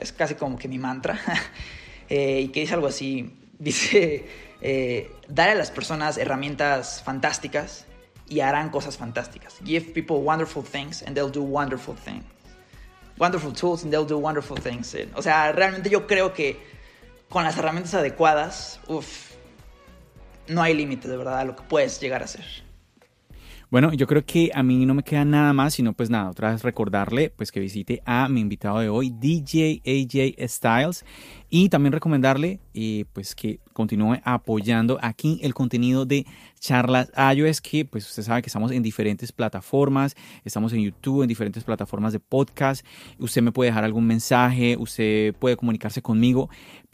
es casi como que mi mantra, y que dice algo así, dice, dar a las personas herramientas fantásticas y harán cosas fantásticas. Give people wonderful things and they'll do wonderful things. Wonderful tools and they'll do wonderful things. O sea, realmente yo creo que con las herramientas adecuadas, uff, no hay límite de verdad a lo que puedes llegar a hacer. Bueno, yo creo que a mí no me queda nada más, sino pues nada, otra vez recordarle pues que visite a mi invitado de hoy, DJ AJ Styles, y también recomendarle eh, pues que continúe apoyando aquí el contenido de charlas iOS, que pues usted sabe que estamos en diferentes plataformas, estamos en YouTube, en diferentes plataformas de podcast, usted me puede dejar algún mensaje, usted puede comunicarse conmigo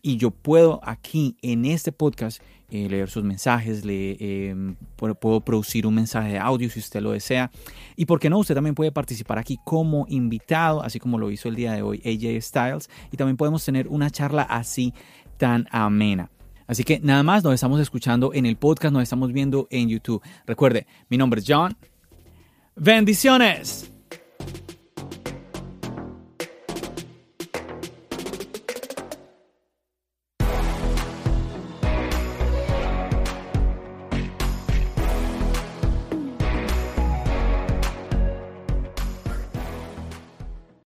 y yo puedo aquí en este podcast eh, leer sus mensajes, le, em, puedo producir un mensaje de audio si usted lo desea. Y por qué no, usted también puede participar aquí como invitado, así como lo hizo el día de hoy AJ Styles. Y también podemos tener una charla así tan amena. Así que nada más, nos estamos escuchando en el podcast, nos estamos viendo en YouTube. Recuerde, mi nombre es John. Bendiciones.